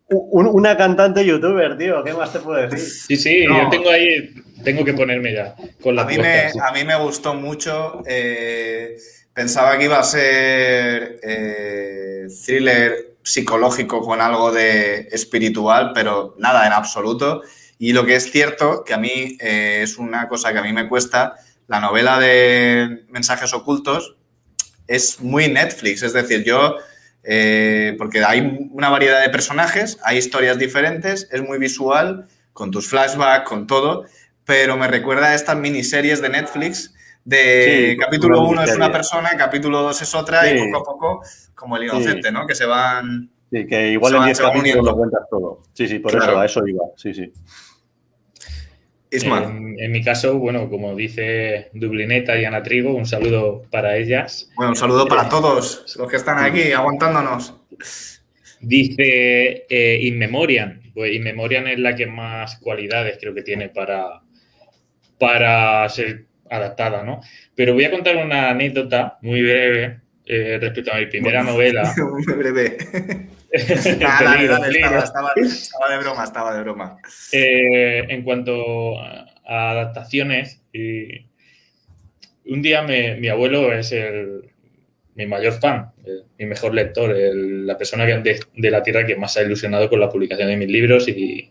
una cantante youtuber, tío, ¿qué más te puedo decir? Sí, sí, yo tengo ahí, tengo que ponerme ya con la a mí, me, a mí me gustó mucho. Eh, pensaba que iba a ser eh, thriller psicológico con algo de espiritual, pero nada, en absoluto. Y lo que es cierto, que a mí eh, es una cosa que a mí me cuesta, la novela de mensajes ocultos es muy Netflix. Es decir, yo eh, porque hay una variedad de personajes, hay historias diferentes, es muy visual, con tus flashbacks, con todo, pero me recuerda a estas miniseries de Netflix de capítulo 1 es una persona, capítulo 2 es otra y poco a poco, como el inocente, ¿no? Que se van... Sí, que igual en 10 capítulos lo cuentas todo. Sí, sí, por eso a eso iba, sí, sí. En, en, mi caso, bueno, como dice Dublineta y Ana Trigo, un saludo para ellas. Bueno, un saludo para todos los que están aquí aguantándonos. Dice eh, In Memoriam. Pues In Memoriam es la que más cualidades creo que tiene para, para ser adaptada, ¿no? Pero voy a contar una anécdota muy breve eh, respecto a mi primera novela. Muy breve. Ah, dale, dale, estaba, estaba- estaba de broma, estaba de broma. Eh, en cuanto a a adaptaciones, y un día me- mi abuelo es el, mi mayor fan, el- mi mejor lector, el- la persona que de, de la Tierra que más se ha ilusionado con la publicación de mis libros y,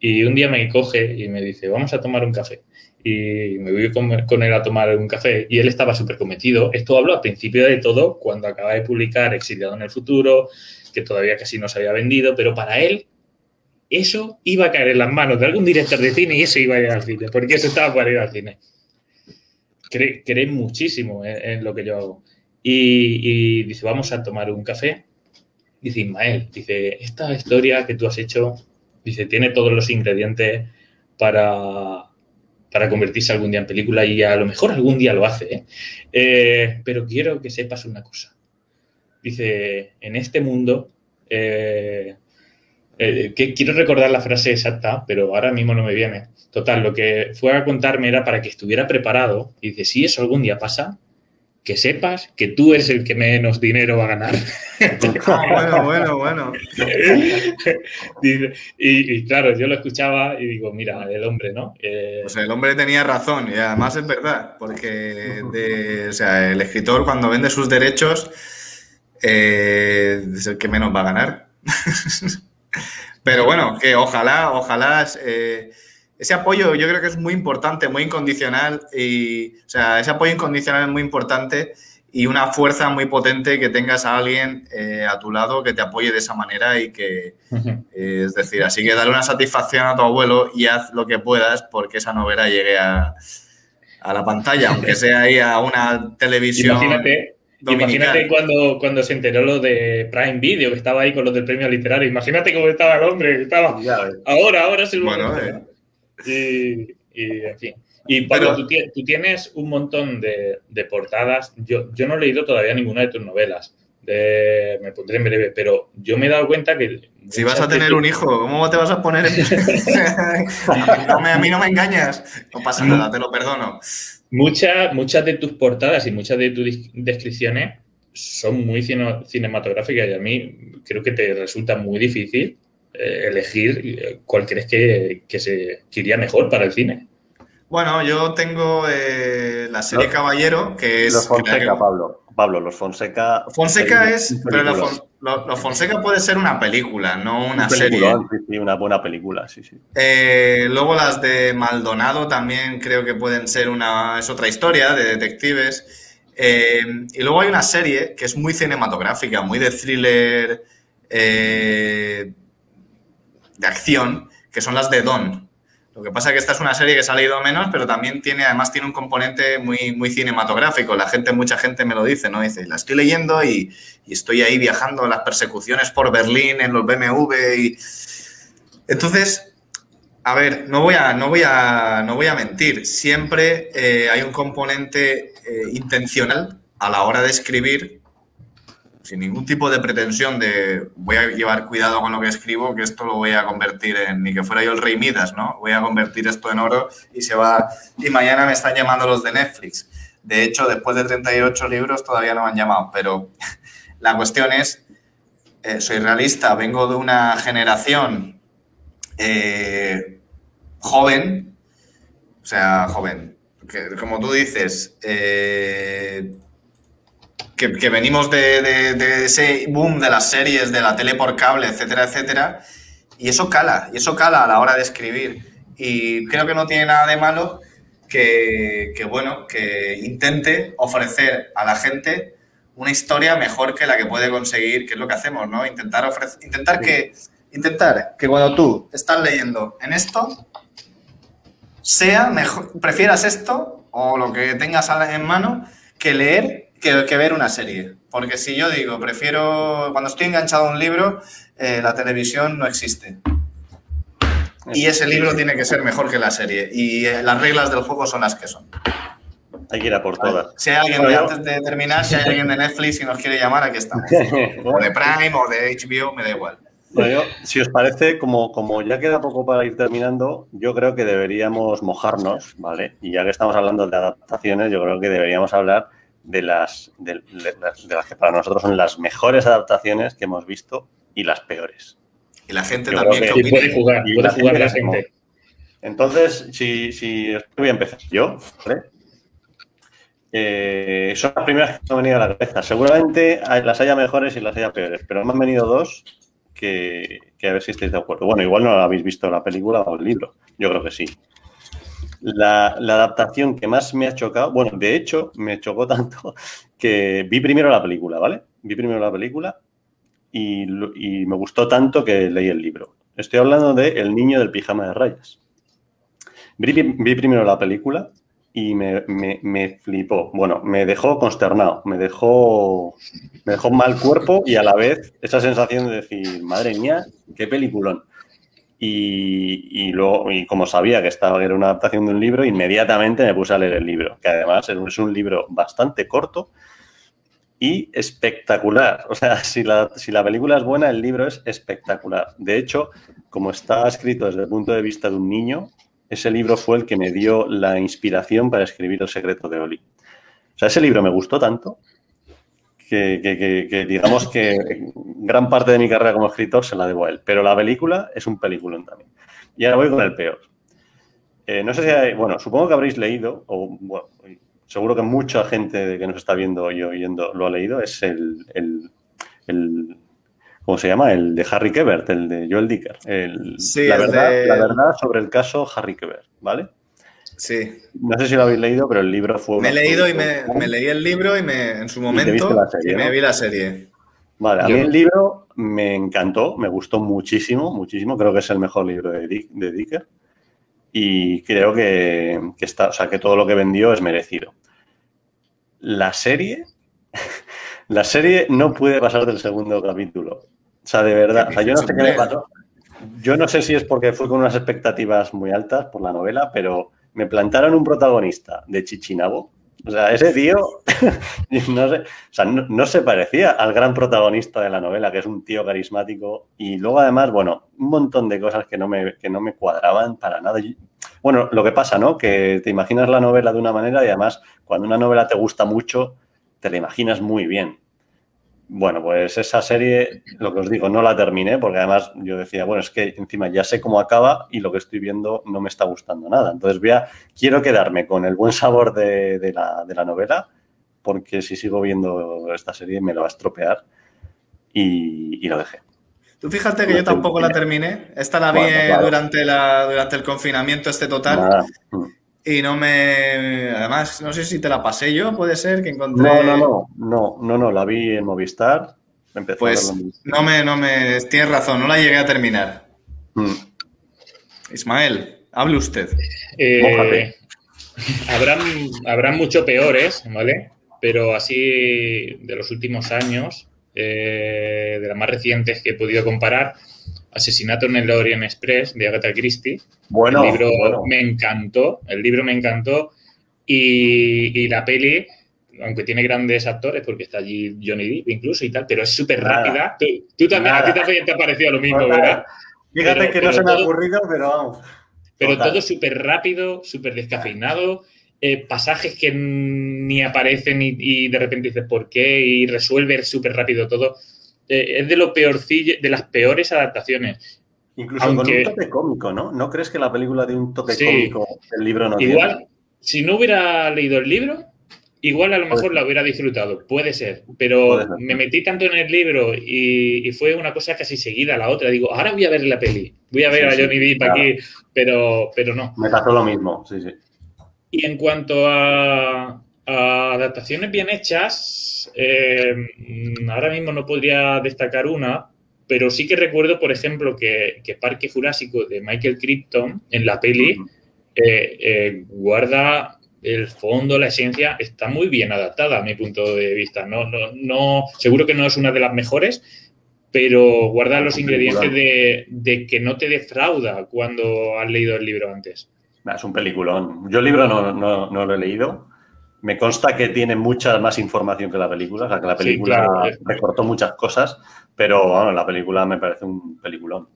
y un día me coge y me dice, vamos a tomar un café. Y me voy con, él a tomar un café y él estaba súper cometido. Esto hablo al principio de todo, cuando acaba de publicar Exiliado en el futuro, que todavía casi no se había vendido, pero para él eso iba a caer en las manos de algún director de cine y eso iba a ir al cine, porque eso estaba para ir al cine. Cree, cree muchísimo en, en lo que yo hago. Y, y dice, vamos a tomar un café. Dice, Ismael, dice, esta historia que tú has hecho, dice, tiene todos los ingredientes para, para convertirse algún día en película y a lo mejor algún día lo hace. ¿eh? Eh, pero quiero que sepas una cosa. Dice, en este mundo, eh, eh, que quiero recordar la frase exacta, pero ahora mismo no me viene. Total, lo que fue a contarme era para que estuviera preparado. Y dice, si eso algún día pasa, que sepas que tú eres el que menos dinero va a ganar. Ah, bueno, bueno, bueno. Y, y claro, yo lo escuchaba y digo, mira, el hombre, ¿no? Eh, Pues el hombre tenía razón y además es verdad, porque de- o sea, el escritor cuando vende sus derechos eh, es el que menos va a ganar. Pero bueno, que ojalá, ojalá eh, ese apoyo yo creo que es muy importante, muy incondicional y, o sea, ese apoyo incondicional es muy importante y una fuerza muy potente que tengas a alguien eh, a tu lado que te apoye de esa manera y que, eh, es decir, así que dale una satisfacción a tu abuelo y haz lo que puedas porque esa novela llegue a, a la pantalla, aunque sea ahí a una televisión. Imagínate, dominical. imagínate cuando, cuando se enteró lo de Prime Video, que estaba ahí con los del premio literario. Imagínate cómo estaba el hombre, que estaba ahora, ahora es el Bueno, momento. Y, y, en fin. Y Pablo, Pero- tú, tie- tú tienes un montón de, de portadas. Yo, yo no he leído todavía ninguna de tus novelas. De- me pondré en breve, pero yo me he dado cuenta que. Si vas a tener un hijo, ¿cómo te vas a poner? en- a, mí no me, a mí no me engañas. No pasa nada, te lo perdono. Muchas, muchas de tus portadas y muchas de tus descripciones son muy cine- cinematográficas y a mí creo que te resulta muy difícil eh, elegir eh, cuál crees que, que se que iría mejor para el cine. Bueno, yo tengo eh, la serie Los- Caballero, que es. Los Fonseca, que- Pablo. Pablo, los Fonseca. Fonseca es. Pero la peliculón. Fon- lo- lo Fonseca puede ser una película, no una Un serie. sí, sí, una buena película, sí, sí. Eh, luego las de Maldonado también creo que pueden ser una. Es otra historia de detectives. Eh, y luego hay una serie que es muy cinematográfica, muy de thriller eh, de acción, que son las de Don. Lo que pasa es que esta es una serie que se ha leído menos, pero también tiene, además tiene un componente muy, muy cinematográfico. La gente, mucha gente me lo dice, ¿no? Dice, la estoy leyendo y, y estoy ahí viajando las persecuciones por Berlín, en los BMW y... Entonces, a ver, no voy a, no voy a, no voy a mentir. Siempre eh, hay un componente eh, intencional a la hora de escribir, sin ningún tipo de pretensión de voy a llevar cuidado con lo que escribo, que esto lo voy a convertir en, ni que fuera yo el rey Midas, ¿no? Voy a convertir esto en oro y se va. Y mañana me están llamando los de Netflix. De hecho, después de 38 libros todavía no me han llamado, pero la cuestión es, eh, soy realista, vengo de una generación eh, joven, o sea, joven, como tú dices, eh, que, venimos de, ese boom de las series, de la tele por cable, etcétera, etcétera, y eso cala, y eso cala a la hora de escribir. Y creo que no tiene nada de malo que, bueno, que intente ofrecer a la gente una historia mejor que la que puede conseguir, que es lo que hacemos, ¿no? Intentar ofrecer, intentar que, intentar que cuando tú estás leyendo en esto, sea mejor, prefieras esto o lo que tengas en mano que leer que, que ver una serie. Porque si yo digo, prefiero, cuando estoy enganchado a un libro, eh, la televisión no existe. Y ese libro tiene que ser mejor que la serie. Y eh, las reglas del juego son las que son. Hay que ir a por todas. Si hay alguien, de, antes de terminar, si hay alguien de Netflix y nos quiere llamar, aquí estamos. O de Prime o de HBO, me da igual. Bueno, si os parece, como, como ya queda poco para ir terminando, yo creo que deberíamos mojarnos, ¿vale? Y ya que estamos hablando de adaptaciones, yo creo que deberíamos hablar de las, de, las, de las que para nosotros son las mejores adaptaciones que hemos visto y las peores. Y la gente Yo también que puede jugar, Y puede la jugar gente la que se gente. Entonces, si, si voy a empezar yo, ¿vale? Eh, son las primeras que me han venido a la cabeza. Seguramente las haya mejores y las haya peores, pero me han venido dos que, que a ver si estáis de acuerdo. Bueno, igual no habéis visto la película o el libro. Yo creo que sí. La, adaptación que más me ha chocado, bueno, de hecho, me chocó tanto que vi primero la película, ¿vale? Vi primero la película y, y me gustó tanto que leí el libro. Estoy hablando de El niño del pijama de rayas. Vi, vi primero la película y me, me- me flipó. Bueno, me dejó consternado, me dejó, me dejó mal cuerpo y a la vez esa sensación de decir, madre mía, qué peliculón. Y, luego, y como sabía que estaba, era una adaptación de un libro, inmediatamente me puse a leer el libro, que además es un libro bastante corto y espectacular. O sea, si la, si la película es buena, el libro es espectacular. De hecho, como está escrito desde el punto de vista de un niño, ese libro fue el que me dio la inspiración para escribir El secreto de Oli. O sea, ese libro me gustó tanto que digamos que gran parte de mi carrera como escritor se la debo a él. Pero la película es un peliculón también. Y ahora voy con el peor. Eh, no sé si hay, bueno, supongo que habréis leído, o bueno, seguro que mucha gente que nos está viendo y oyendo lo ha leído, es el, el- el- ¿cómo se llama? El de Harry Quebert, el de Joel Dicker. El- Sí, la, verdad, de- la verdad sobre el caso Harry Quebert, ¿vale? Sí. No sé si lo habéis leído, pero el libro fue... Me he leído y me, me leí el libro y me, en su momento la serie, y me ¿no? vi la serie. Vale, a mí el libro me encantó, me gustó muchísimo, muchísimo. Creo que es el mejor libro de, Dick- de Dicker. Y creo que, que está, o sea, que todo lo que vendió es merecido. La serie, la serie no puede pasar del segundo capítulo. O sea, de verdad, o sea, yo no sé qué le pasó. Yo no sé si es porque fue con unas expectativas muy altas por la novela, pero me plantaron un protagonista de Chichinabo. O sea, ese tío, no, sea, no, se parecía al gran protagonista de la novela, que es un tío carismático. Y luego, además, bueno, un montón de cosas que no me, que no me cuadraban para nada. Bueno, lo que pasa, ¿no? Que te imaginas la novela de una manera y además, cuando una novela te gusta mucho, te la imaginas muy bien. Bueno, pues esa serie, lo que os digo, no la terminé porque además yo decía, bueno, es que encima ya sé cómo acaba y lo que estoy viendo no me está gustando nada. Entonces voy a, quiero quedarme con el buen sabor de, de la, de la novela porque si sigo viendo esta serie me la va a estropear y, y lo dejé. Tú fíjate que yo tampoco la terminé. Esta la vi Bueno, claro. durante, la, durante el confinamiento este total. Nada. Y no me... Además, no sé si te la pasé yo, puede ser, que encontré... No, no, no, no, no, no, la vi en Movistar. Empecé a Pues verla en Movistar. no me, no me... Tienes razón, no la llegué a terminar. Mm. Ismael, hable usted. Eh, habrán, habrán mucho peores, ¿vale? Pero así de los últimos años, eh, de las más recientes que he podido comparar, Asesinato en el Orient Express de Agatha Christie. Bueno, el libro bueno. me encantó, el libro me encantó y, y la peli, aunque tiene grandes actores, porque está allí Johnny Depp incluso y tal, pero es súper rápida. Tú, tú también, a ti también te ha parecido lo mismo. ¿verdad? Fíjate Pero- que no se me ha ocurrido, pero vamos. Pero Total. todo súper rápido, súper descafeinado, eh, pasajes que ni aparecen y, y de repente dices por qué y resuelve súper rápido todo. Eh, es de lo peorcillo, de las peores adaptaciones. Incluso Aunque- con un toque cómico, ¿no? ¿No crees que la película tiene un toque Sí. cómico el libro no Igual, tiene? si no hubiera leído el libro, igual a lo mejor la hubiera disfrutado, puede ser, pero Puede ser. me metí tanto en el libro y, y fue una cosa casi seguida a la otra. Digo, ahora voy a ver la peli, voy a ver Sí, a sí, Johnny Depp claro. aquí, pero, pero no. Me pasó lo mismo, sí, sí. Y en cuanto a, adaptaciones bien hechas, eh, mm, ahora mismo no podría destacar una, pero sí que recuerdo, por ejemplo, que, que Parque Jurásico de Michael Crichton en la peli eh, eh, guarda el fondo, la esencia, está muy bien adaptada a mi punto de vista. No, no, no, seguro que no es una de las mejores, pero guarda los ingredientes de, de que no te defrauda cuando has leído el libro antes. Es un peliculón. Yo el libro no, no- no lo he leído. Me consta que tiene mucha más información que la película, o sea, que la película recortó muchas cosas, pero bueno, la película me parece un peliculón.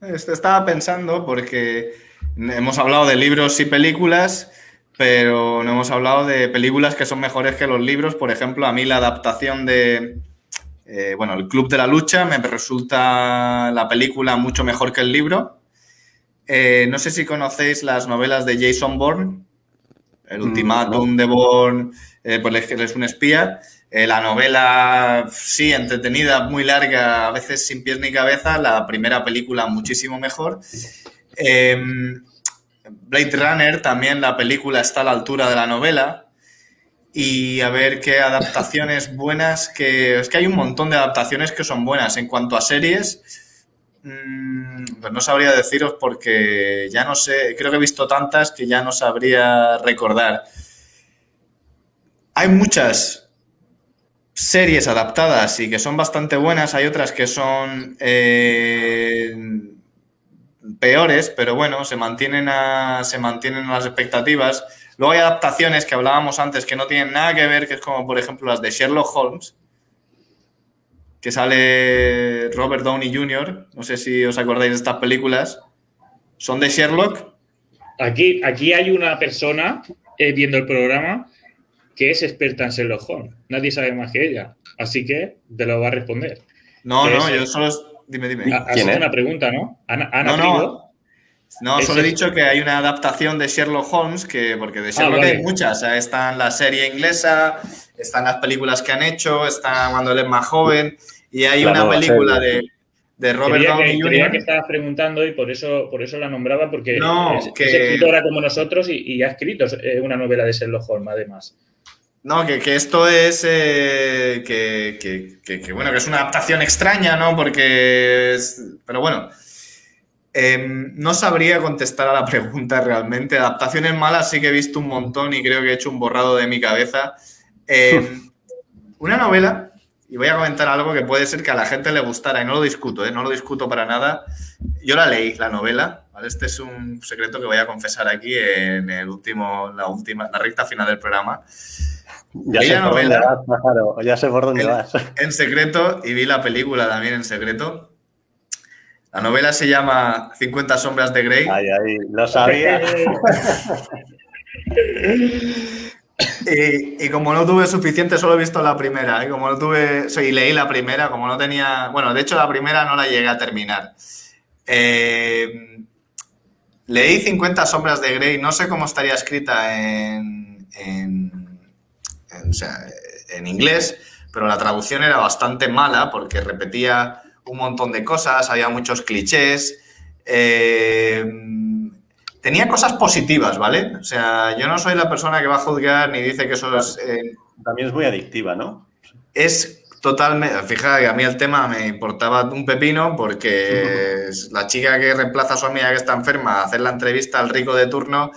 Estaba pensando porque hemos hablado de libros y películas, pero no hemos hablado de películas que son mejores que los libros. Por ejemplo, a mí la adaptación de, eh, bueno, El Club de la Lucha me resulta la película mucho mejor que el libro. Eh, no sé si conocéis las novelas de Jason Bourne, El mm, ultimátum de Bourne, eh, pues es un espía. la novela, sí, entretenida, muy larga, a veces sin pies ni cabeza. La primera película muchísimo mejor. Em, Blade Runner, también la película está a la altura de la novela. Y a ver qué adaptaciones buenas, que es que hay un montón de adaptaciones que son buenas. En cuanto a series, pues no sabría deciros porque ya no sé, creo que he visto tantas que ya no sabría recordar. Hay muchas series adaptadas y que son bastante buenas, hay otras que son eh, peores, pero bueno, se mantienen, se mantienen las expectativas. Luego hay adaptaciones que hablábamos antes que no tienen nada que ver, que es como por ejemplo las de Sherlock Holmes, que sale Robert Downey Jr., no sé si os acordáis de estas películas, son de Sherlock. Aquí, aquí hay una persona eh, viendo el programa que es experta en Sherlock Holmes. Nadie sabe más que ella, así que te lo va a responder. No, no, yo solo Dime, dime. Has hecho una pregunta, ¿no? Ana, no, no. No, solo he dicho que hay una adaptación de Sherlock Holmes, que, porque de ah, Sherlock hay muchas. está en la serie inglesa, están las películas que han hecho, está cuando él es más joven, y hay una película de, de, Robert Downey Jr. que estabas preguntando y por eso, por eso la nombraba, porque es, escritora como nosotros y, ha escrito una novela de Sherlock Holmes, además. No, que, esto es. Eh, que, bueno, que es una adaptación extraña, ¿no? Porque. pero bueno. Em, no sabría contestar a la pregunta realmente. Adaptaciones malas sí que he visto un montón y creo que he hecho un borrado de mi cabeza. Em, una novela, y voy a comentar algo que puede ser que a la gente le gustara, y no lo discuto, ¿eh? no lo discuto para nada. Yo la leí, la novela, ¿vale? Este es un secreto que voy a confesar aquí en el último, la última, la recta final del programa. Ya sé, por dónde vas, ya sé por dónde vas. En secreto, y vi la película también en secreto. La novela se llama 50 sombras de Grey. Ay, ay, lo sabía. y, como no tuve suficiente, solo he visto la primera. Y como no tuve, y leí la primera, como no tenía, bueno, de hecho la primera no la llegué a terminar. Eh, leí 50 sombras de Grey, no sé cómo estaría escrita en en inglés, pero la traducción era bastante mala porque repetía un montón de cosas, había muchos clichés. Eh, tenía cosas positivas, ¿vale? O sea, yo no soy la persona que va a juzgar ni dice que eso es... Eh, También es muy adictiva, ¿no? Es totalmente... Fíjate que a mí el tema me importaba un pepino porque la chica que reemplaza a su amiga que está enferma a hacer la entrevista al rico de turno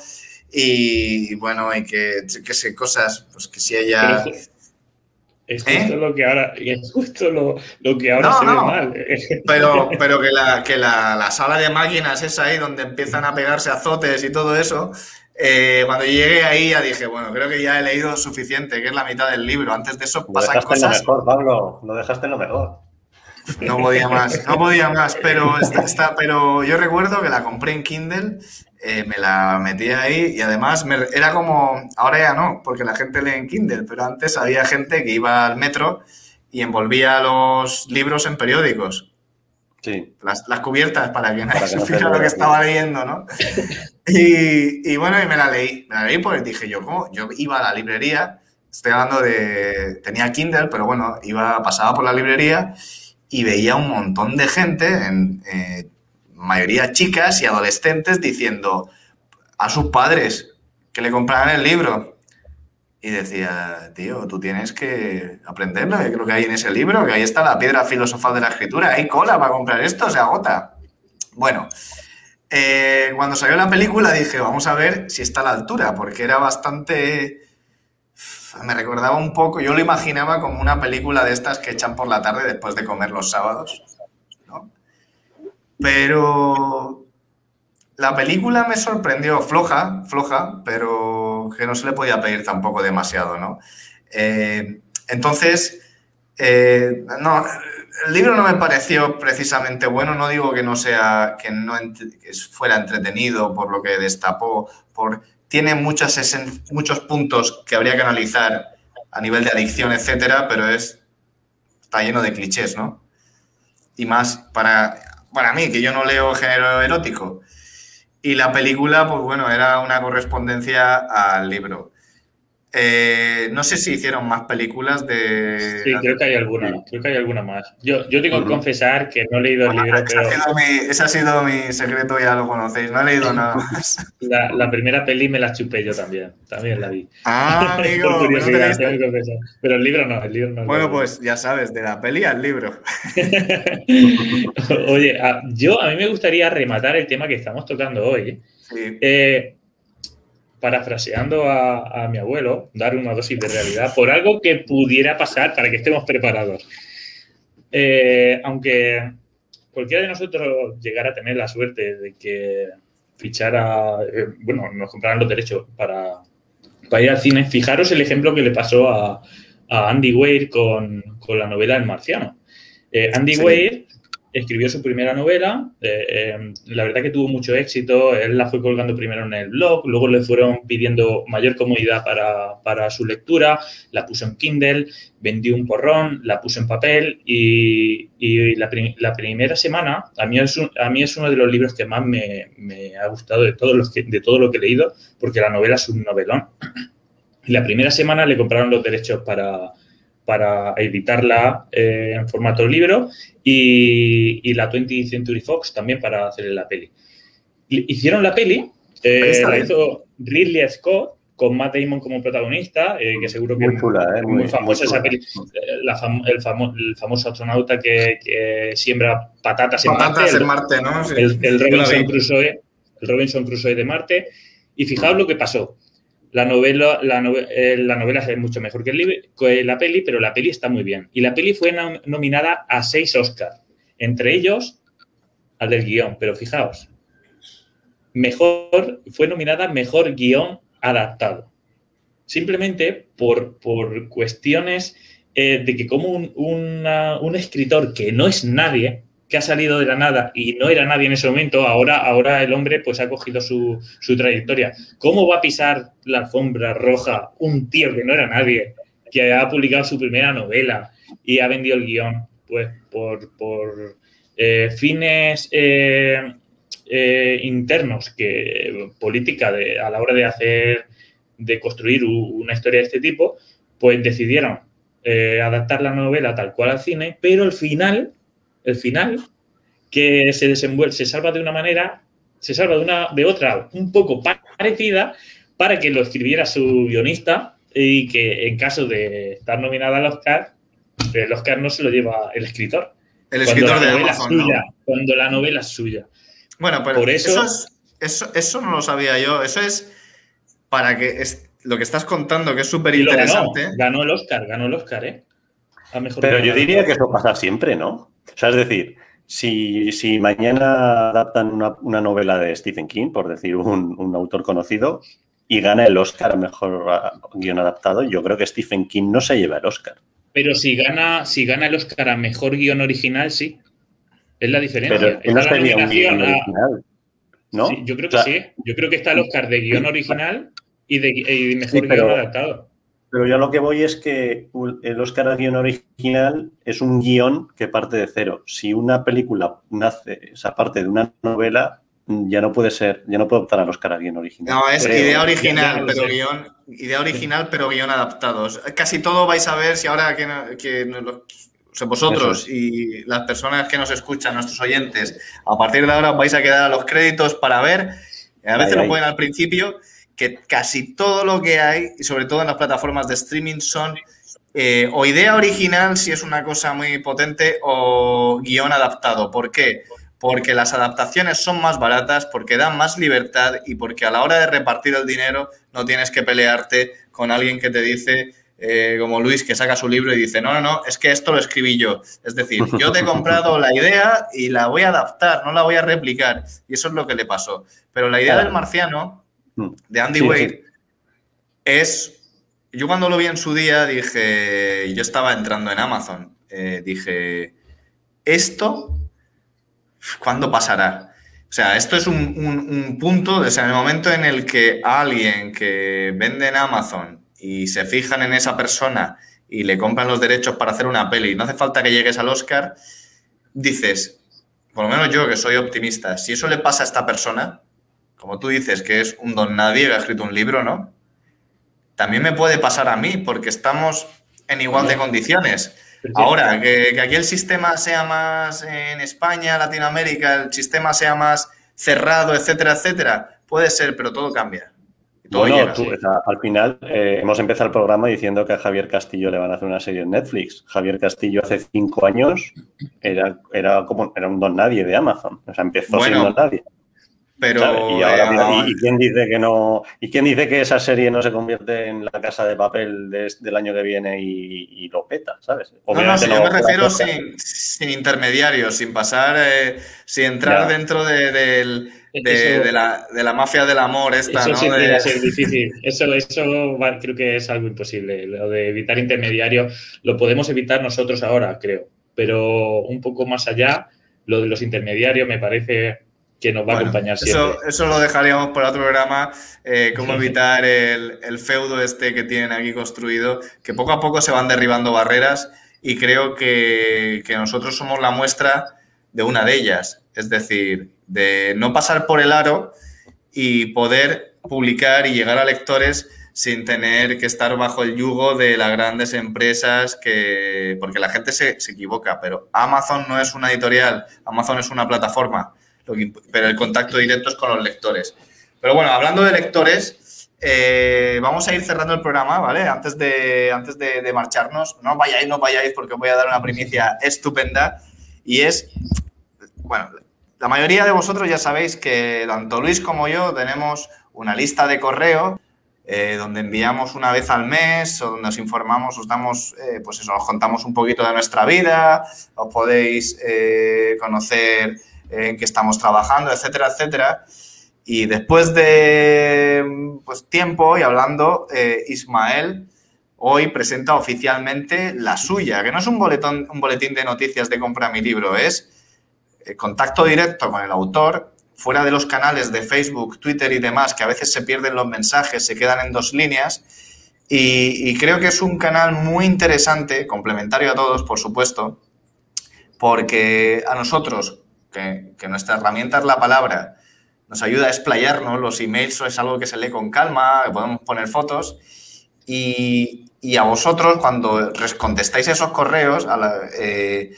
y bueno, hay que, que sé, cosas, pues que si ella... Es ¿Eh? justo lo que ahora, es justo lo, que ahora se ve mal. Pero, pero que, la, que la, sala de máquinas es ahí donde empiezan a pegarse azotes y todo eso. Eh, cuando llegué ahí ya dije, bueno, creo que ya he leído suficiente, que es la mitad del libro. Antes de eso pasan cosas. Lo mejor, Pablo, lo dejaste en lo mejor. No podía más, no podía más, pero, está, pero yo recuerdo que la compré en Kindle eh, me la metía ahí y además era como, ahora ya no, porque la gente lee en Kindle, pero antes había gente que iba al metro y envolvía los libros en periódicos. Sí. Las, cubiertas para que nadie supiera lo que estaba leyendo, ¿no? Y, bueno, y me la leí. Me la leí porque dije yo, ¿cómo? Yo iba a la librería, estoy hablando de, tenía Kindle, pero bueno, iba, pasaba por la librería y veía un montón de gente en, eh, mayoría chicas y adolescentes diciendo a sus padres que le compraran el libro. Y decía, tío, tú tienes que aprenderlo, creo que hay en ese libro, que ahí está la piedra filosofal de la escritura, hay cola para comprar esto, se agota. Bueno, eh, cuando salió la película dije, vamos a ver si está a la altura, porque era bastante... Me recordaba un poco, yo lo imaginaba como una película de estas que echan por la tarde después de comer los sábados. Pero la película me sorprendió, floja, floja, pero que no se le podía pedir tampoco demasiado, ¿no? Eh, entonces, eh, no, el libro no me pareció precisamente bueno, no digo que no sea, que no fuera entretenido por lo que destapó, por, tiene muchas muchos puntos que habría que analizar a nivel de adicción, etcétera, pero es, está lleno de clichés, ¿no? Y más para, para mí, que yo no leo género erótico. Y la película, pues bueno, era una correspondencia al libro. Eh, no sé si hicieron más películas de. Sí, creo que hay alguna, creo que hay alguna más. Yo, yo tengo que confesar que no he leído el libro, pero. ese ha sido mi secreto, ya lo conocéis, no he leído nada más. La, primera peli me la chupé yo también, también la vi. Ah, amigo. Por curiosidad, Pero el libro no, el libro no. Bueno, pues ya sabes, de la peli al libro. Oye, yo a mí me gustaría rematar el tema que estamos tocando hoy. Sí. Eh, parafraseando a, mi abuelo, dar una dosis de realidad por algo que pudiera pasar para que estemos preparados. Eh, aunque cualquiera de nosotros llegara a tener la suerte de que fichara, eh, bueno, nos compraran los derechos para, ir al cine, fijaros el ejemplo que le pasó a, Andy Weir con, la novela El Marciano. Eh, Andy Weir escribió su primera novela, eh, em, la verdad que tuvo mucho éxito, él la fue colgando primero en el blog, luego le fueron pidiendo mayor comodidad para, su lectura, la puso en Kindle, vendió un porrón, la puso en papel y, la, primera semana, a mí, es a mí es uno de los libros que más me, ha gustado de, todos los de todo lo que he leído, porque la novela es un novelón. Y la primera semana le compraron los derechos para, para editarla eh, en formato libro y, la 20th Century Fox también para hacer la peli. Hicieron la peli, eh, la hizo Ridley Scott con Matt Damon como protagonista, eh, que seguro que muy es muy, famosa esa peli. el, famoso astronauta que, siembra patatas en Marte. Marte, ¿no? el, Robinson Crusoe, el Robinson Crusoe de Marte. Y fijaos lo que pasó. La novela, la, eh, la, novela es mucho mejor que, el la peli, pero la peli está muy bien. Y la peli fue nominada a seis Oscars, entre ellos al del guion. Pero fijaos, mejor, fue nominada mejor guion adaptado. Simplemente por, por cuestiones eh, de que como un, un escritor que no es nadie, que ha salido de la nada y no era nadie en ese momento, ahora, ahora el hombre pues ha cogido su, trayectoria. ¿Cómo va a pisar la alfombra roja un tío que no era nadie, que ha publicado su primera novela y ha vendido el guion? Pues por, por eh, fines eh, eh, internos que política de, a la hora de hacer, de construir una historia de este tipo, pues decidieron adaptar la novela tal cual al cine, pero al final el final, que se desenvuelve, se salva de una manera, se salva de una de otra un poco parecida para que lo escribiera su guionista y que en caso de estar nominada al Oscar, el Oscar no se lo lleva el escritor. El escritor de Amazon, Cuando la novela es suya. Bueno, pero Por eso, eso, eso, no lo sabía yo. Eso es para que es, lo que estás contando, que es súper interesante. Ganó, ganó, el Oscar, ganó el Oscar, ¿eh? Pero yo diría que eso pasa siempre, ¿no? O sea, es decir, si, mañana adaptan una, novela de Stephen King, por decir un, autor conocido, y gana el Oscar a mejor guion adaptado, yo creo que Stephen King no se lleva el Oscar. Pero si gana, si gana el Oscar a mejor guion original, sí. Es la diferencia. Pero no sería un guion original. ¿No? yo creo que sí. Yo creo que está el Oscar de guion original y de, mejor guion adaptado. Pero yo lo que voy es que el Oscar a guion original es un guion que parte de cero. Si una película nace, esa parte de una novela, ya no puede ser, ya no puede optar al Oscar a guion original. No, es idea original, pero guion, idea original, pero guion adaptado. Casi todo vais a ver si ahora que, vosotros y las personas que nos escuchan, nuestros oyentes, a partir de ahora vais a quedar a los créditos para ver. A veces lo pueden al principio que casi todo lo que hay, y sobre todo en las plataformas de streaming, son eh, o idea original, si es una cosa muy potente, o guion adaptado. ¿Por qué? Porque las adaptaciones son más baratas, porque dan más libertad y porque a la hora de repartir el dinero no tienes que pelearte con alguien que te dice, eh, como Luis, que saca su libro y dice, no, no, no, es que esto lo escribí yo. Es decir, yo te he comprado la idea y la voy a adaptar, no la voy a replicar. Y eso es lo que le pasó. Pero la idea del marciano. De Andy Wade, es, yo cuando lo vi en su día dije, yo estaba entrando en Amazon, eh, dije, esto, ¿cuándo pasará? O sea, esto es un, punto, o sea, en el momento en el que alguien que vende en Amazon y se fijan en esa persona y le compran los derechos para hacer una peli, no hace falta que llegues al Oscar, dices, por lo menos yo que soy optimista, si eso le pasa a esta persona, como tú dices, que es un don nadie que ha escrito un libro, ¿no? También me puede pasar a mí, porque estamos en igual de condiciones. Ahora, que, aquí el sistema sea más en España, Latinoamérica, el sistema sea más cerrado, etcétera, etcétera, puede ser, pero todo cambia. bueno, al final eh, hemos empezado el programa diciendo que a Javier Castillo le van a hacer una serie en Netflix. Javier Castillo hace cinco años era, era como era un don nadie de Amazon. O sea, empezó siendo nadie. Pero y, ahora, eh, quién dice que no? ¿Y quién dice que esa serie no se convierte en la casa de papel del año que viene y, lo peta, ¿sabes? no, no, yo me refiero sin, intermediarios, sin pasar, eh, sin entrar dentro de, la, mafia del amor esta, eso ¿no? va a ser difícil. Eso, eso creo que es algo imposible. Lo de evitar intermediarios lo podemos evitar nosotros ahora, creo. Pero un poco más allá, lo de los intermediarios me parece que nos va a acompañar siempre. Eso, lo dejaríamos para otro programa, eh, cómo evitar el, feudo este que tienen aquí construido, que poco a poco se van derribando barreras y creo que, nosotros somos la muestra de una de ellas, es decir, de no pasar por el aro y poder publicar y llegar a lectores sin tener que estar bajo el yugo de las grandes empresas que porque la gente se, se equivoca, pero Amazon no es una editorial, Amazon es una plataforma pero el contacto directo es con los lectores. Pero bueno, hablando de lectores, eh, vamos a ir cerrando el programa, ¿vale? Antes de, antes de, marcharnos, no vayáis, no vayáis, porque voy a dar una primicia estupenda. Y es, bueno, la mayoría de vosotros ya sabéis que tanto Luis como yo tenemos una lista de correo eh, donde enviamos una vez al mes o donde os informamos, os damos, eh, pues eso, os contamos un poquito de nuestra vida, os podéis conocer en que estamos trabajando, etcétera, etcétera. Y después de pues, tiempo y hablando, eh, Ismael hoy presenta oficialmente la suya, que no es un boletín, un boletín de noticias de compra mi libro, es eh, contacto directo con el autor, fuera de los canales de Facebook, Twitter y demás, que a veces se pierden los mensajes, se quedan en dos líneas. Y creo que es un canal muy interesante, complementario a todos, por supuesto, porque a nosotros, que, nuestra herramienta es la palabra, nos ayuda a explayarnos, los emails es algo que se lee con calma, que podemos poner fotos, y, a vosotros cuando contestáis esos correos, eh,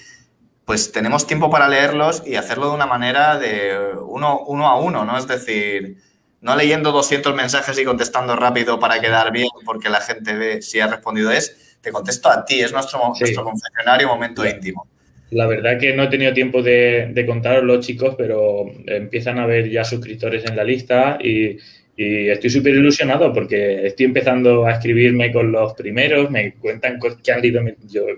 pues tenemos tiempo para leerlos y hacerlo de una manera de uno, uno a uno, ¿no? Es decir, no leyendo 200 mensajes y contestando rápido para quedar bien porque la gente ve si ha respondido es, te contesto a ti, es nuestro, nuestro confesionario momento íntimo. La verdad que no he tenido tiempo de, de los chicos, pero empiezan a haber ya suscriptores en la lista y, estoy súper ilusionado porque estoy empezando a escribirme con los primeros, me cuentan que han leído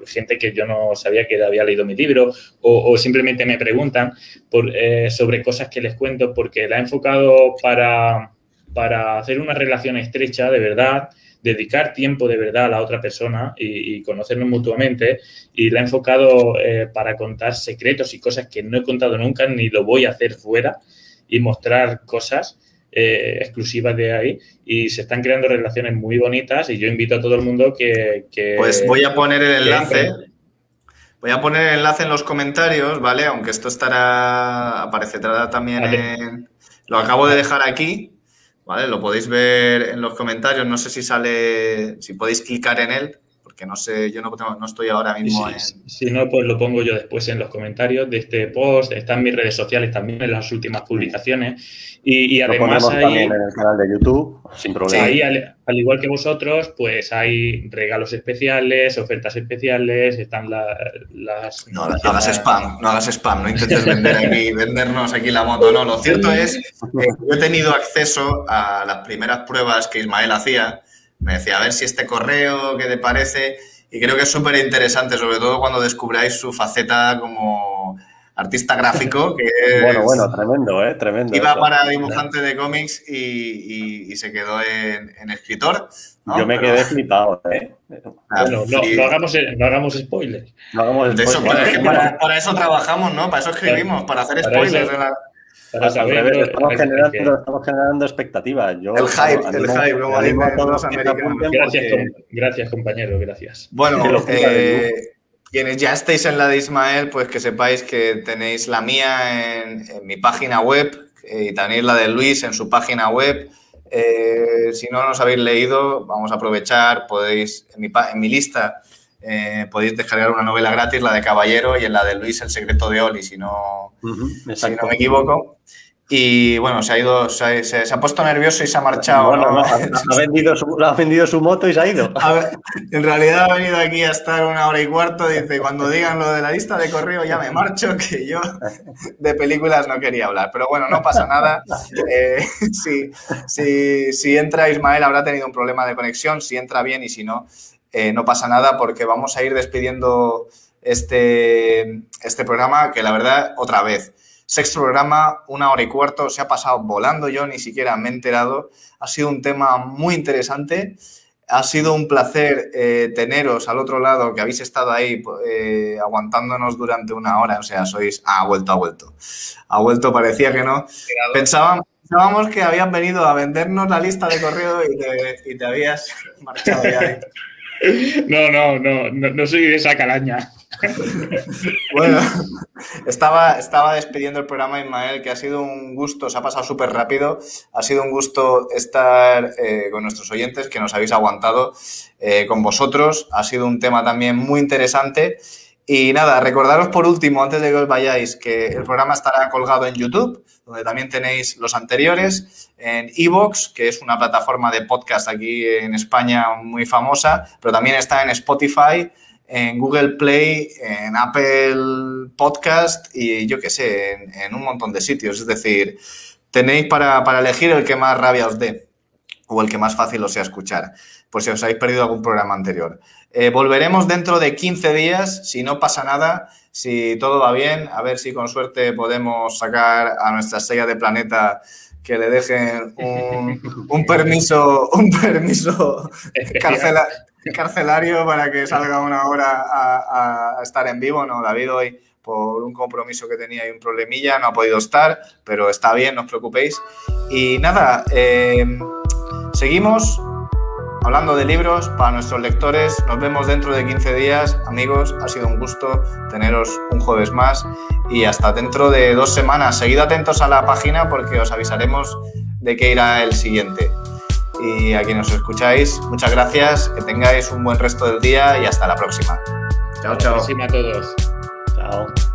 gente que yo no sabía que había leído mi libro o, simplemente me preguntan por, eh, sobre cosas que les cuento porque la he enfocado para, para hacer una relación estrecha de verdad dedicar tiempo de verdad a la otra persona y, conocernos mutuamente. Y la he enfocado eh, para contar secretos y cosas que no he contado nunca ni lo voy a hacer fuera y mostrar cosas eh, exclusivas de ahí. Y se están creando relaciones muy bonitas y yo invito a todo el mundo que... pues voy a poner el enlace. Voy a poner el enlace en los comentarios, ¿vale? Aunque esto estará, aparecerá también en... Lo acabo de dejar aquí, ¿vale? Lo podéis ver en los comentarios, no sé si sale, si podéis clicar en él, porque no sé, yo no, no estoy ahora mismo en... Si no, pues lo pongo yo después en los comentarios de este post, está en mis redes sociales también, en las últimas publicaciones. Y, además ahí, también en el canal de YouTube, sin problema. Ahí, al, igual que vosotros, pues hay regalos especiales, ofertas especiales, están las... No, hagas spam, no hagas spam, no intentes vender aquí, vendernos aquí la moto. No, lo cierto es que yo he tenido acceso a las primeras pruebas que Ismael hacía. Me decía, a ver si este correo, ¿qué te parece? Y creo que es súper interesante, sobre todo cuando descubráis su faceta como artista gráfico, que Bueno, bueno, tremendo, ¿eh? Tremendo. iba eso. para dibujante de cómics y, y- y se quedó en, en escritor. ¿no? Yo me Pero- quedé flipado, ¿eh? Ah, Bueno, no, sí. no hagamos, no hagamos spoilers. No hagamos De eso, spoilers. para, es que para- para eso trabajamos, ¿no? Para eso escribimos, para hacer Para spoilers. eso- de la- Para Al saber revés, estamos, generando, estamos generando expectativa. Yo, El hype, animo- el hype, animo a todos los americanos. Gracias, porque- com- gracias, compañero, gracias. Bueno, eh, quienes ya estéis en la de Ismael, pues que sepáis que tenéis la mía en, en mi página web eh, y también la de Luis en su página web. Eh, si no nos habéis leído, vamos a aprovechar, podéis, en mi, pa- en mi lista, eh, podéis descargar una novela gratis, la de Caballero, y en la de Luis, El secreto de Oli, si no, si no me equivoco. Y bueno, se ha ido, se ha, se- se ha puesto nervioso y se ha marchado. Bueno, ¿no? no, ha, vendido su, ha vendido su moto y se ha ido. Ver, en realidad ha venido aquí a estar una hora y cuarto. Dice, cuando digan lo de la lista de correo ya me marcho, que yo de películas no quería hablar. Pero bueno, no pasa nada. Eh, si, si, si entra Ismael habrá tenido un problema de conexión, si entra bien y si no, eh, no pasa nada porque vamos a ir despidiendo este, este programa que la verdad, otra vez. Sexto programa, una hora y cuarto, se ha pasado volando, yo ni siquiera me he enterado. Ha sido un tema muy interesante. Ha sido un placer eh, teneros al otro lado, que habéis estado ahí eh, aguantándonos durante una hora. O sea, sois. Ah, ha vuelto, ha vuelto. Ha vuelto, parecía que no. Pensábamos, pensábamos que habían venido a vendernos la lista de correo y te, y te habías marchado ya. No, no, no, no, soy de esa calaña. Bueno, estaba, estaba despidiendo el programa Ismael, que ha sido un gusto, se ha pasado súper rápido, ha sido un gusto estar eh, con nuestros oyentes, que nos habéis aguantado eh, con vosotros, ha sido un tema también muy interesante. Y nada, recordaros por último, antes de que os vayáis, que el programa estará colgado en YouTube, donde también tenéis los anteriores, en Evox, que es una plataforma de podcast aquí en España muy famosa, pero también está en Spotify, en Google Play, en Apple Podcast y yo qué sé, en, en, un montón de sitios. Es decir, tenéis para, para, elegir el que más rabia os dé o el que más fácil os sea escuchar, por si os habéis perdido algún programa anterior. Eh, volveremos dentro de 15 días, si no pasa nada, si todo va bien, a ver si con suerte podemos sacar a nuestra estrella de planeta que le dejen un, un permiso, un permiso carcela, carcelario para que salga una hora a, a, estar en vivo. No, David hoy por un compromiso que tenía y un problemilla no ha podido estar, pero está bien, no os preocupéis. Y nada, eh, seguimos hablando de libros para nuestros lectores. Nos vemos dentro de 15 días. Amigos, ha sido un gusto teneros un jueves más y hasta dentro de dos semanas. Seguid atentos a la página porque os avisaremos de qué irá el siguiente. Y a quienes os escucháis, muchas gracias, que tengáis un buen resto del día y hasta la próxima. Chao, chao. Hasta la próxima a todos. Chao.